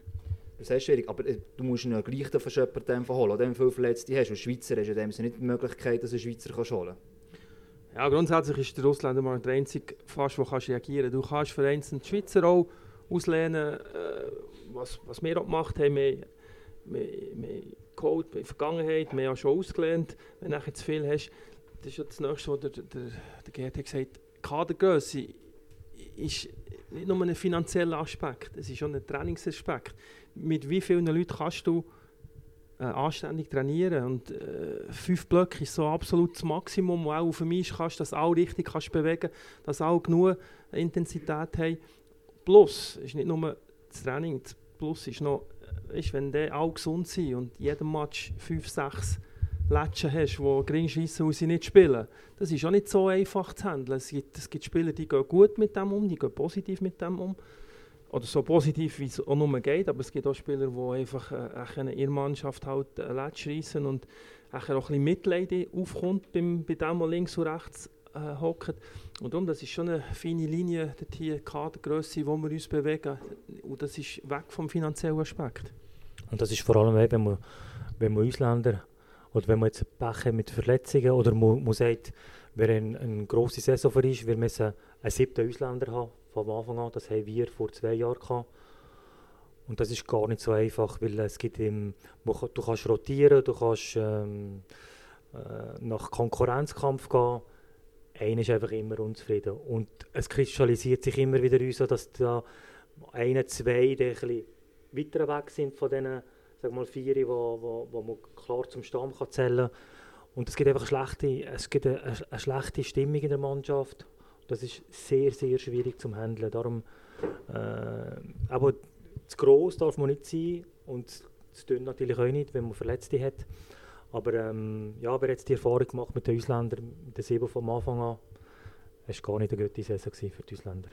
Ist schwierig, aber äh, du musst ihn ja gleich von jemandem holen, der viele Verletzte hast. Und Schweizer hast du nicht die Möglichkeit, dass du Schweizer kannst holen Ja, grundsätzlich ist der Ausländer mal der einzige, fast, wo kannst reagieren Du kannst für einzelne Schweizer auch auslehnen, äh, was, was wir auch gemacht haben. Wir, wir, wir geholt in der Vergangenheit, wir haben schon ausgelehnt. Wenn du nachher zu viel hast, das ist ja das Nächste, was der, der, der hat gesagt Kadergröße ist nicht nur ein finanzieller Aspekt, es ist auch ein Trainingsaspekt. Mit wie vielen Leuten kannst du äh, anständig trainieren und äh, fünf Blöcke ist so absolut das Maximum, wo auch dem Eis kannst, dass auch richtig kannst bewegen, dass auch genug Intensität haben. Plus ist nicht nur das Training, das Plus ist noch, äh, ist, wenn die alle gesund sind und jedem Match fünf, sechs Lätschen hast, die und sie nicht spielen. Das ist auch nicht so einfach zu handeln. Es gibt, es gibt Spieler, die gehen gut mit dem um, die gehen positiv mit dem um. Oder so positiv, wie es auch nur geht. Aber es gibt auch Spieler, die einfach äh, in ihrer Mannschaft halt äh, Lätsch reissen und auch ein bisschen Mitleid aufkommt beim, bei dem, der links und rechts äh, hockt. Und darum, das ist schon eine feine Linie, die Kadergrösse, wo wir uns bewegen. Und das ist weg vom finanziellen Aspekt. Und das ist vor allem, wenn man, wenn man Ausländer oder wenn man jetzt Pech mit Verletzungen oder man, man sagt, wer eine, eine grosse Saison für ist, wir müssen einen siebten Ausländer haben von Anfang an. Das haben wir vor zwei Jahren gehabt. Und das ist gar nicht so einfach, weil es gibt im, du kannst rotieren, du kannst ähm, äh, nach Konkurrenzkampf gehen. Einer ist einfach immer unzufrieden. Und es kristallisiert sich immer wieder raus, dass da eine, zwei die ein bisschen weiter weg sind von diesen sag mal, vier, wo, wo, wo man klar zum Stamm kann zählen kann. Und es gibt einfach eine schlechte, es gibt eine, eine schlechte Stimmung in der Mannschaft. Das ist sehr, sehr schwierig zu handeln. Darum, äh, aber zu gross darf man nicht sein und zu dünn natürlich auch nicht, wenn man Verletzte hat. Aber ähm, ja, wer jetzt die Erfahrung gemacht mit den Ausländern, mit den Sebo vom Anfang an, war gar nicht eine gute Saison für die Ausländer.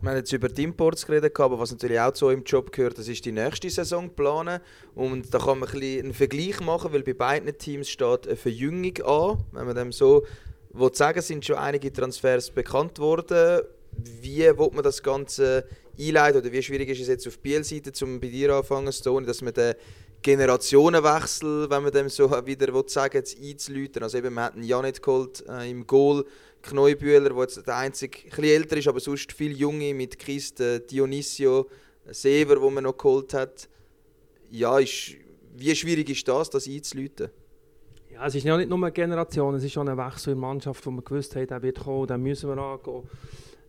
Wir haben jetzt über die Imports geredet, aber was natürlich auch zu eurem Job gehört, das ist die nächste Saison planen. Und da kann man ein einen Vergleich machen, weil bei beiden Teams steht eine Verjüngung an. Wenn man dem so will sagen, sind schon einige Transfers bekannt worden. Wie will man das Ganze einleiten oder wie schwierig ist es jetzt auf Biel-Seite, um bei dir anfangen, Stone, dass man den Generationenwechsel, wenn man dem so wieder will sagen jetzt einzuläuten. Also eben, wir hatten Janet geholt äh, im Goal, Kneubühler, der jetzt der einzige, ein bisschen älter ist, aber sonst viel Junge mit Christ, äh, Dionisio, äh, Sever, wo man noch geholt hat. Ja, ist, wie schwierig ist das, das einzuläuten? Ja, es ist ja nicht nur eine Generation, es ist auch ein Wechsel in der Mannschaft, wo wir gewusst haben, der wird kommen, den müssen wir angehen.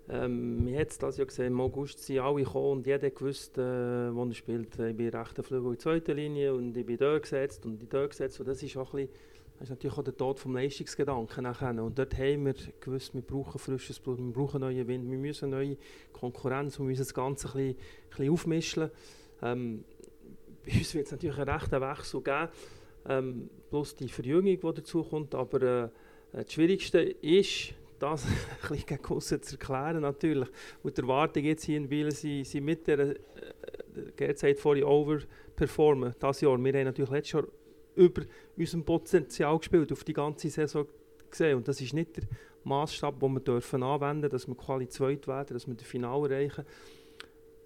Ähm, wir haben das ja gesehen, im August sind alle gekommen und jeder gewusst, äh, wo er spielt. Ich bin rechter Flügel in der zweiten Linie und ich bin dort gesetzt und ich dort gesetzt. Und das ist auch ein bisschen, das ist natürlich auch der Tod vom Leistungsgedanken nachher. Und dort haben wir gewusst, wir brauchen frisches Blut, wir brauchen neuen Wind, wir müssen neue Konkurrenz, wir müssen das Ganze ein bisschen, ein bisschen aufmischen. Ähm, bei uns wird es natürlich einen rechten Wechsel geben, ähm, plus die Verjüngung, die dazu kommt. Aber äh, das Schwierigste ist, das ein bisschen gegen aussen zu erklären natürlich. Und die Erwartung jetzt hier in Biel, sie, sie mit der, äh, Gerd vorhin, overperformen das Jahr. Wir haben natürlich letztes Jahr über unserem Potenzial gespielt, auf die ganze Saison gesehen. Und das ist nicht der Maßstab, den wir dürfen anwenden dürfen, dass wir Quali 2 werden, dass wir das Finale erreichen.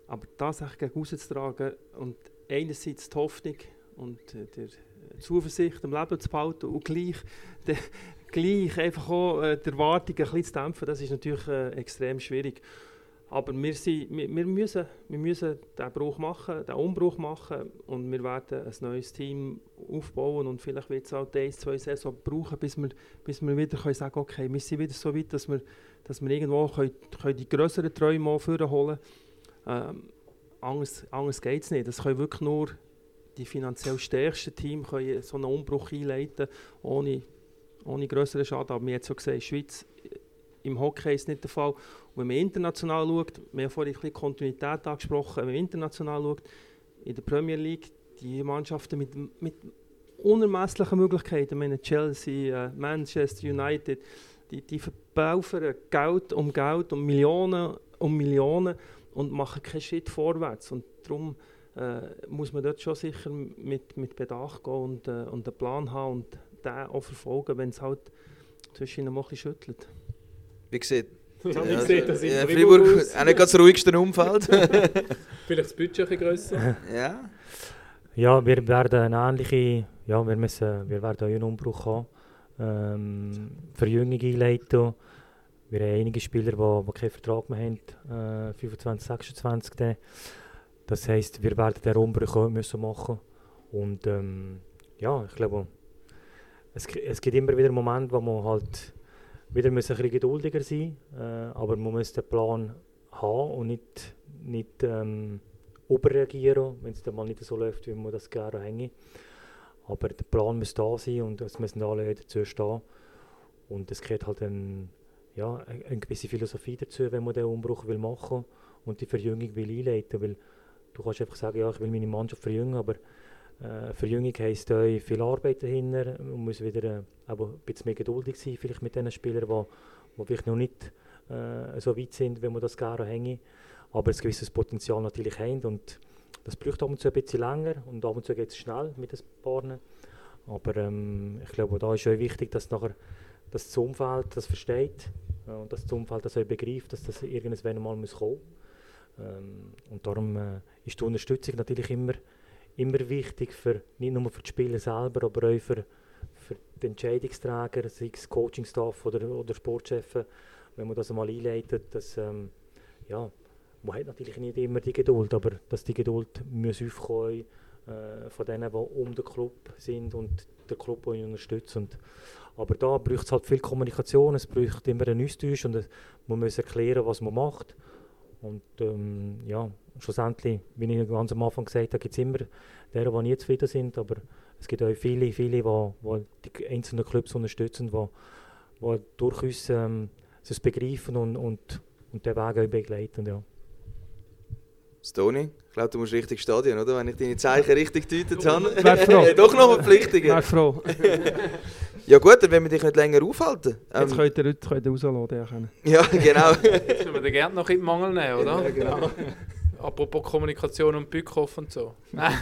Aber das gegen rauszutragen und einerseits die Hoffnung und äh, der Zuversicht am Leben zu behalten und gleich, de, gleich einfach auch äh, die Erwartungen ein zu dämpfen, das ist natürlich äh, extrem schwierig. Aber wir, sind, wir, wir, müssen, wir müssen den Bruch machen, den Umbruch machen und wir werden ein neues Team aufbauen und vielleicht wird es auch die ein, zwei Saison brauchen, bis wir, bis wir wieder können sagen okay, wir sind wieder so weit, dass wir, dass wir irgendwo können, können die größeren Träume auch holen ähm, anders anders geht es nicht. Es können wirklich nur die finanziell stärksten Teams können so einen Umbruch einleiten, ohne, ohne größeren Schaden. Aber wir haben so gesehen, in der Schweiz im Hockey ist nicht der Fall. Und wenn man international schaut, wir haben vorhin ein Kontinuität angesprochen, wenn man international schaut, in der Premier League, die Mannschaften mit, mit unermesslichen Möglichkeiten, ich meine Chelsea, äh, Manchester United, die, die verbaufern Geld um Geld, um Millionen um Millionen und machen keinen Schritt vorwärts. Und darum äh, muss man dort schon sicher mit, mit Bedacht gehen und, äh, und einen Plan haben und den auch verfolgen, wenn es halt zwischen ihnen ein bisschen schüttelt. Wie gesagt, Ja, ja, ich sehe das in ja, Fribourg Fribourg, aus. auch nicht ganz das ruhigste Umfeld. Vielleicht das Budget ein grösser. ja. Ja, wir werden eine ähnliche, ja, wir, müssen, wir werden auch einen Umbruch haben, ähm, Verjüngung einleiten. Wir haben einige Spieler, die, die keinen Vertrag mehr haben, äh, 25, 26. Das heisst, wir werden den Umbruch müssen machen Und ähm, ja, ich glaube, es, es gibt immer wieder Momente, wo man halt wieder muss ein bisschen geduldiger sein äh, aber man muss den Plan haben und nicht, nicht ähm, überreagieren, wenn es dann mal nicht so läuft, wie man das gerne hänge. Aber der Plan muss da sein und es müssen alle dazu stehen. Und es gehört halt ein, ja, eine eine gewisse Philosophie dazu, wenn man den Umbruch will machen und die Verjüngung will einleiten. Weil du kannst einfach sagen, ja, ich will meine Mannschaft verjüngen, aber äh, Verjüngung heisst auch viel Arbeit dahinter. Man muss wieder äh, aber ein bisschen mehr geduldig sein, vielleicht mit den Spielern, die, vielleicht noch nicht äh, so weit sind, wenn man das gerne hänge. Aber ein gewisses Potenzial natürlich haben und das braucht ab und zu ein bisschen länger und ab und zu geht es schnell mit den Paaren. Aber ähm, ich glaube, da ist auch wichtig, dass nachher dass das Umfeld das versteht äh, und dass das Umfeld das auch begreift, dass das irgendwann mal muss kommen ähm, Und darum äh, ist die Unterstützung natürlich immer, immer wichtig, für, nicht nur für die Spieler selber, aber auch für, für die Entscheidungsträger, sei es Coachingstaff oder, oder Sportchefs, wenn man das einmal einleitet, dass, ähm, ja, man hat natürlich nicht immer die Geduld, aber dass die Geduld muss aufkommen äh, von denen, die um den Club sind und der Club. Und, aber da braucht es halt viel Kommunikation, es braucht immer einen Austausch und es, man muss erklären, was man macht. Und ähm, ja, schlussendlich, wie ich ganz am Anfang gesagt habe, gibt es immer deren, die nie zufrieden sind, aber es gibt auch viele, viele, die, die, die einzelnen Clubs unterstützen, die, die durchaus ähm, es begreifen und, und, und den Weg auch begleiten. Ja. Stony, ich glaube, du musst richtig Stadion, oder? Wenn ich deine Zeichen richtig gedeutet habe. Doch noch Verpflichtungen. Wäre froh. Ja gut, dann wollen wir dich nicht länger aufhalten. Jetzt Ähm, könnt ihr, heute könnt ihr rausladen. Ja, können. ja, genau. Jetzt müssen wir den Gerd noch in den Mangel nehmen, oder? Ja, genau. Apropos Kommunikation und Bückhoff und so. Nein.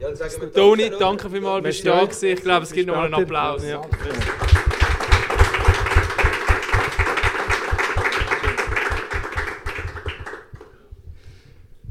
Ja, Toni, danke vielmals, bist du da gewesen. Ich glaube, es gibt noch einen. Applaus. Ja.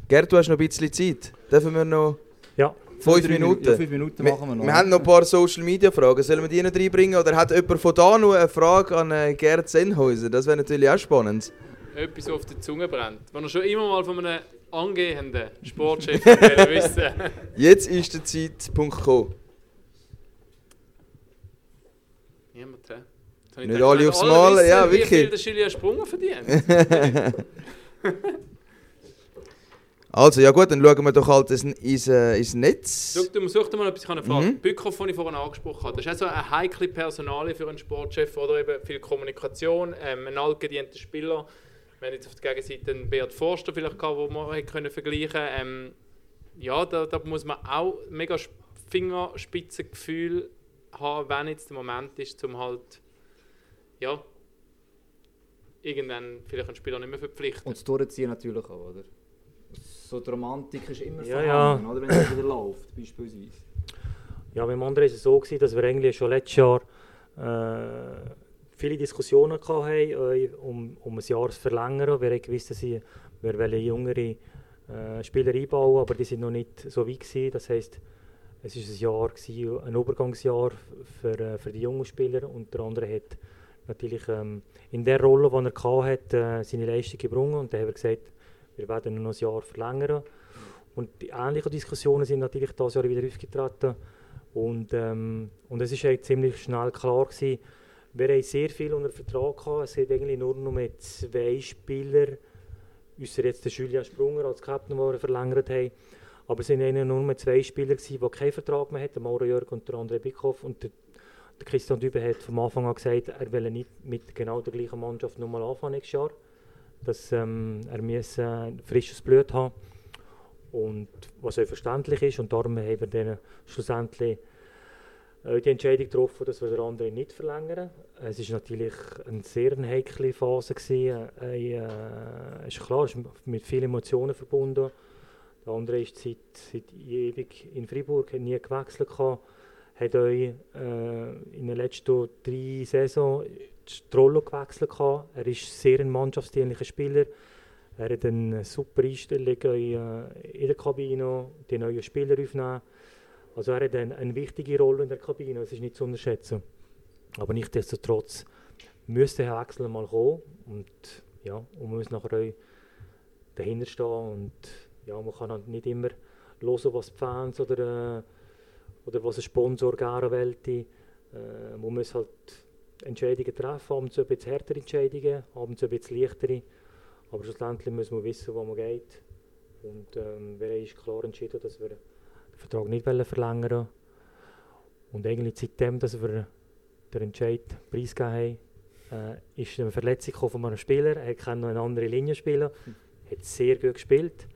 Gerd, du hast noch ein bisschen Zeit. Dürfen wir noch Ja, fünf Minuten? Ja, fünf Minuten Wir, machen wir noch. wir haben noch ein paar Social Media Fragen. Sollen wir die noch reinbringen? Oder hat jemand von da noch eine Frage an äh, Gerd Sennhäuser? Das wäre natürlich auch spannend. Etwas auf der Zunge brennt. Wenn er schon immer mal von einem angehenden Sportchef will wissen Jetzt ist der Zeitpunkt gekommen. Niemand, hä? Nicht gedacht, alle aufs Mal, wissen, ja, Wie wirklich. viel der Julian Sprunger verdient? Also, ja gut, dann schauen wir doch halt ins, ins, äh, ins Netz. Schau, du such dir mal etwas, ich habe eine Frage. Mhm. Bückhoff, den ich vorhin angesprochen habe, das ist auch so eine heikle Personalie für einen Sportchef oder eben viel Kommunikation, ähm, ein altgedienter Spieler. Wir haben jetzt auf der Gegenseite einen Beat Forster vielleicht gehabt, wo man hätte können vergleichen ähm, Ja, da, da muss man auch mega Sp- Fingerspitzengefühl haben, wenn jetzt der Moment ist, um halt, ja, irgendwann vielleicht einen Spieler nicht mehr verpflichten. Und das Durchziehen natürlich auch, oder? So die Romantik ist immer Ja, vorhanden, oder? Wenn es wieder läuft, beispielsweise. Ja, beim anderen war es so, gewesen, dass wir eigentlich schon letztes Jahr äh, viele Diskussionen hatten, äh, um, um ein Jahr zu verlängern. Wir gewusst, dass wir wollen jüngere äh, Spieler einbauen, aber die sind noch nicht so weit gewesen. Das heisst, es war ein Jahr, gewesen, ein Übergangsjahr für, äh, für die jungen Spieler und der andere hat natürlich ähm, in der Rolle, die er hatte, äh, seine Leistung gebrungen und dann haben wir gesagt, wir werden noch ein Jahr verlängern. Und die ähnlichen Diskussionen sind natürlich dieses Jahr wieder aufgetreten. Und, ähm, und es ist eigentlich ziemlich schnell klar gewesen, wir haben sehr viel unter Vertrag gehabt. Es sind eigentlich nur noch mit zwei Spieler, außer jetzt der Julian Sprunger als Captain, den wir verlängert haben. Aber es sind eigentlich nur mehr zwei Spieler gewesen, die keinen Vertrag mehr hatten, Mauro Jörg und der André Bickhoff. Und der, der Christian Dübe hat vom Anfang an gesagt, er will nicht mit genau der gleichen Mannschaft nochmal anfangen nächstes Jahr. Dass ähm, er muss, äh, frisches Blut haben und was auch verständlich ist. Und darum haben wir dann schlussendlich äh, die Entscheidung getroffen, dass wir den anderen nicht verlängern. Es ist natürlich eine sehr heikle Phase gewesen. Äh, äh, ist klar, es ist mit vielen Emotionen verbunden. Der andere ist seit, seit ewig in Freiburg, hat nie gewechselt gehabt, hat euch in den letzten drei Saisons die Rolle gewechselt gehabt. Er ist sehr ein mannschaftsdienlicher Spieler. Er hat eine super Einstellung in, äh, in der Kabine, die neuen Spieler aufnehmen. Also er hat eine, eine wichtige Rolle in der Kabine, das ist nicht zu unterschätzen. Aber nichtsdestotrotz müsste der Wechsel mal kommen und, ja, und man muss nachher auch dahinter stehen und ja, man kann halt nicht immer hören, was die Fans oder, äh, oder was ein Sponsor gerne will. Äh, man muss halt Entscheidungen treffen, abends ein bisschen härtere Entscheidungen, abends ein bisschen leichtere. Aber schlussendlich muss man wissen, wo man geht. Und ähm, wir haben klar entschieden, dass wir den Vertrag nicht wollen verlängern wollen. Und eigentlich seitdem, dass wir den Entscheid preisgegeben haben, äh, ist eine Verletzung von einem Spieler. Er kann noch eine andere Linie spielen. Hat sehr gut gespielt.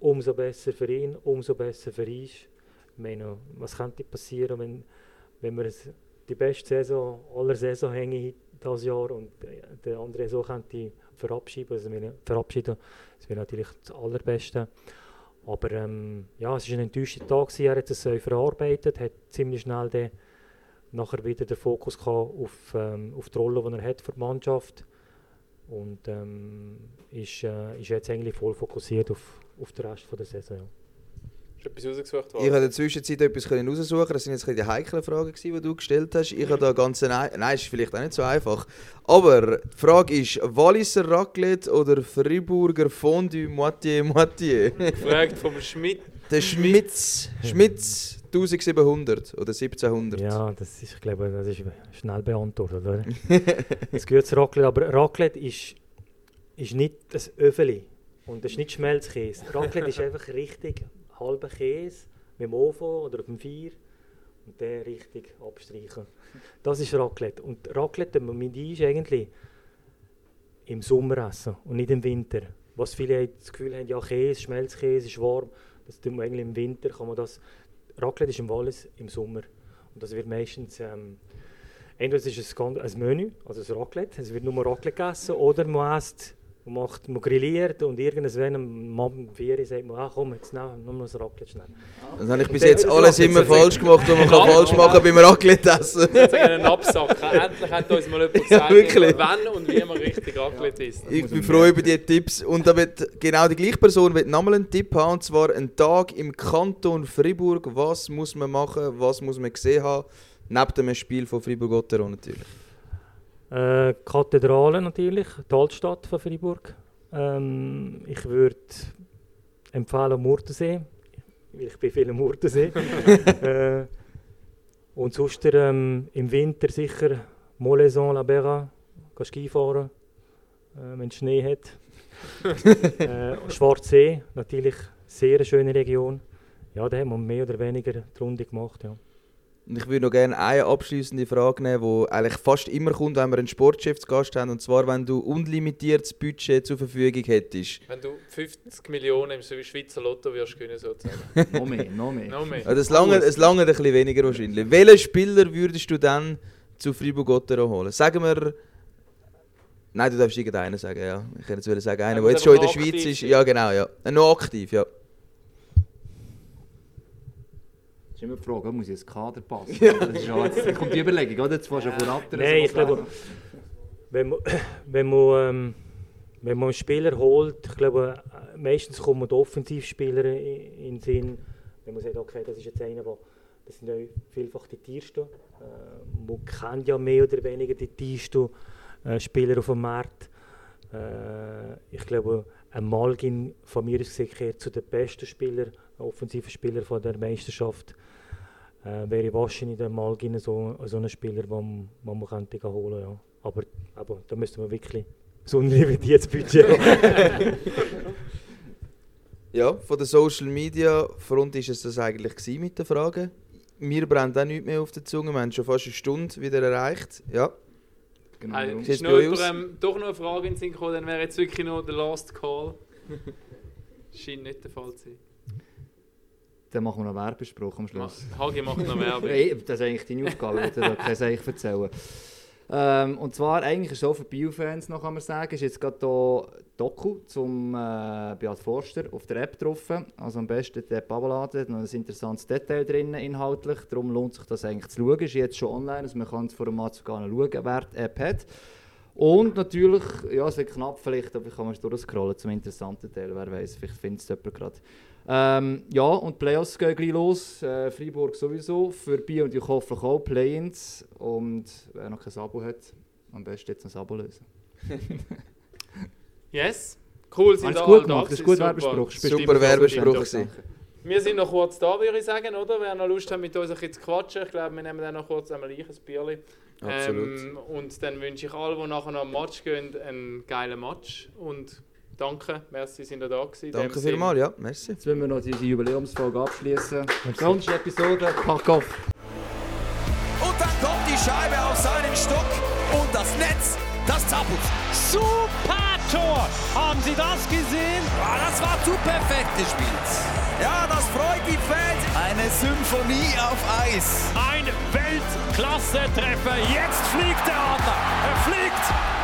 Umso besser für ihn, umso besser für uns. Ich meine, was könnte passieren, wenn, wenn wir es- die beste Saison aller Saison hängen dieses Jahr und äh, der andere so könnte verabschieden. Also wir verabschieden, das wäre natürlich das Allerbeste. Aber ähm, ja, es war ein enttäuschender Tag. Er hat es äh, verarbeitet, hat ziemlich schnell den, nachher wieder den Fokus auf, ähm, auf die Rolle, die er hat für die Mannschaft. Und ähm, ist, äh, ist jetzt eigentlich voll fokussiert auf, auf den Rest der Saison. Ja. Ist etwas rausgesucht Ich habe in der Zwischenzeit etwas können raussuchen. Das sind jetzt ein bisschen die heiklen Fragen, die du gestellt hast. Ich habe da ganz eine, nein, ist vielleicht auch nicht so einfach. Aber die Frage ist: Walliser Raclette oder Friburger Fondue Moitié Moitié? Gefragt vom Schmidt. Der Schmitz, Schmitz 1700 oder 1700. Ja, das ist, ich glaube, das ist schnell beantwortet, oder? Es gehört zu Raclette, aber Raclette ist, ist nicht das Öffeli und das ist nicht Schmelzkäse. Raclette ist einfach richtig halber Käse mit dem Ofen oder auf dem Feuer und den richtig abstreichen. Das ist Raclette. Und Raclette mit uns eigentlich im Sommer essen und nicht im Winter. was viele das Gefühl haben, ja Käse, Schmelzkäse ist warm, das tut man eigentlich im Winter, kann man das, Raclette ist im Wallis im Sommer und das wird meistens, ähm, entweder ist es ein, ein Menü, also ein Raclette, es wird nur Raclette gegessen oder man isst man, macht, man grilliert und irgendwann am Abend um 4 Uhr sagt man, ah komm, jetzt nehmen wir noch ein Raclette schnell. Das habe ich bis jetzt dann- alles immer falsch gemacht, was man kann falsch machen beim Raclette essen. Jetzt einen Absack. Endlich hat uns mal jemand gesagt, wirklich. wann und wie man richtig Raclette isst. Ich bin froh über die Tipps. Und da wird genau die gleiche Person wird nochmal einen Tipp haben, und zwar einen Tag im Kanton Fribourg. Was muss man machen, was muss man gesehen haben, neben dem Spiel von Fribourg-Gotteron natürlich. Äh, Kathedrale natürlich, die Altstadt von Freiburg. Ähm, ich würde empfehlen Murtensee, weil ich bin viel am Murtensee. äh, und sonst ähm, im Winter sicher Molaison, La Berra, gehen Skifahren, äh, wenn es Schnee hat. äh, Schwarzsee, natürlich sehr eine schöne Region. Ja, da haben wir mehr oder weniger die Runde gemacht. Ja. Und ich würde noch gerne eine abschließende Frage nehmen, die eigentlich fast immer kommt, wenn wir einen Sportchef zu Gast haben. Und zwar, wenn du unlimitiertes Budget zur Verfügung hättest. Wenn du 50 Millionen im Schweizer Lotto wirst gewinnen sozusagen. noch mehr, noch mehr. Das lange, es lange ein bisschen weniger wahrscheinlich. Welchen Spieler würdest du dann zu Fribourg-Gotteron holen? Sagen wir... Nein, du darfst irgendeinen sagen, ja. Ich jetzt wollen sagen, einer, Er der jetzt schon in der Schweiz ist. Ja, genau, ja. Noch aktiv, ja. Das ist immer die Frage, muss ich ins Kader passen? Das ist schon, jetzt kommt die Überlegung, oder? Jetzt fährst du von ab. Nein, ich glaube, wenn man, wenn man, ähm, wenn man einen Spieler holt, ich glaube, meistens kommen die Offensivspieler i- in den Sinn, wenn man sagt, okay, das ist jetzt einer, der, das sind ja vielfach die tiersten. Äh, man kennt ja mehr oder weniger die tiersten äh, Spieler auf dem Markt. Äh, ich glaube, ein Malgin von mir aus gesehen gehört zu den besten Spielern, offensiven Spieler von der Meisterschaft. Äh, wäre wahrscheinlich der Malgin so, so ein Spieler, den man, man könnte holen ja. Aber, aber da müsste man wirklich so ein limitiertes Budget haben. Ja, von der Social Media Front ist es das eigentlich gewesen mit den Fragen. Mir brennt auch nichts mehr auf der Zunge. Wir haben schon fast eine Stunde wieder erreicht. Ja. Genau. Sieht's ist noch jemand, ähm, doch noch eine Frage in den Sinn gekommen, dann wäre jetzt wirklich noch der Last Call. Scheint nicht der Fall zu sein. Dann machen wir noch Werbespruch am Schluss. Hagi macht noch Werbung. Das ist eigentlich deine Aufgabe, ich würde kein Seich erzählen. Ähm, und zwar, eigentlich ist es so für Bio-Fans noch, kann man sagen, ist jetzt gerade hier Doku zum äh, Beat Forster auf der App drauf. Also am besten die App abladen, da noch ein interessantes Detail drin inhaltlich. Darum lohnt sich das eigentlich zu schauen. Ist jetzt schon online, also man kann es vor dem Match sogar schauen, wer die App hat. Und natürlich, ja, es wird knapp vielleicht, aber ich kann mal durchscrollen zum interessanten Teil, wer weiß, vielleicht findet es jemand gerade. Ähm, ja, und die Playoffs gehen gleich los. Äh, Freiburg sowieso, für Biel und ich hoffe auch Play-ins. Und wer noch kein Abo hat, am besten jetzt ein Abo lösen. Yes. Cool, sind da gut da gemacht, das ist gut Werbespruch. Super. Werbespruch. Wir sind noch kurz da, würde ich sagen, oder? Wer noch Lust hat, mit uns ein bisschen zu quatschen, ich glaube, wir nehmen dann noch kurz einmal ein Bierli. Absolut. Ähm, und dann wünsche ich allen, die nachher noch am Match gehen, einen geilen Match. Und danke, merci, sind ihr da gewesen. Danke vielmals, ja. Merci. Jetzt wollen wir noch diese Jubiläumsfolge abschließen. Sonst Episode, pack auf. Und dann kommt die Scheibe auf seinen Stock und das Netz, das zappelt. Super Tor! Haben Sie das gesehen? Ah, das war zu perfekt gespielt. Ja, das freut die Fans. Eine Symphonie auf Eis. Ein Weltklasse-Treffer. Jetzt fliegt der Adler. Er fliegt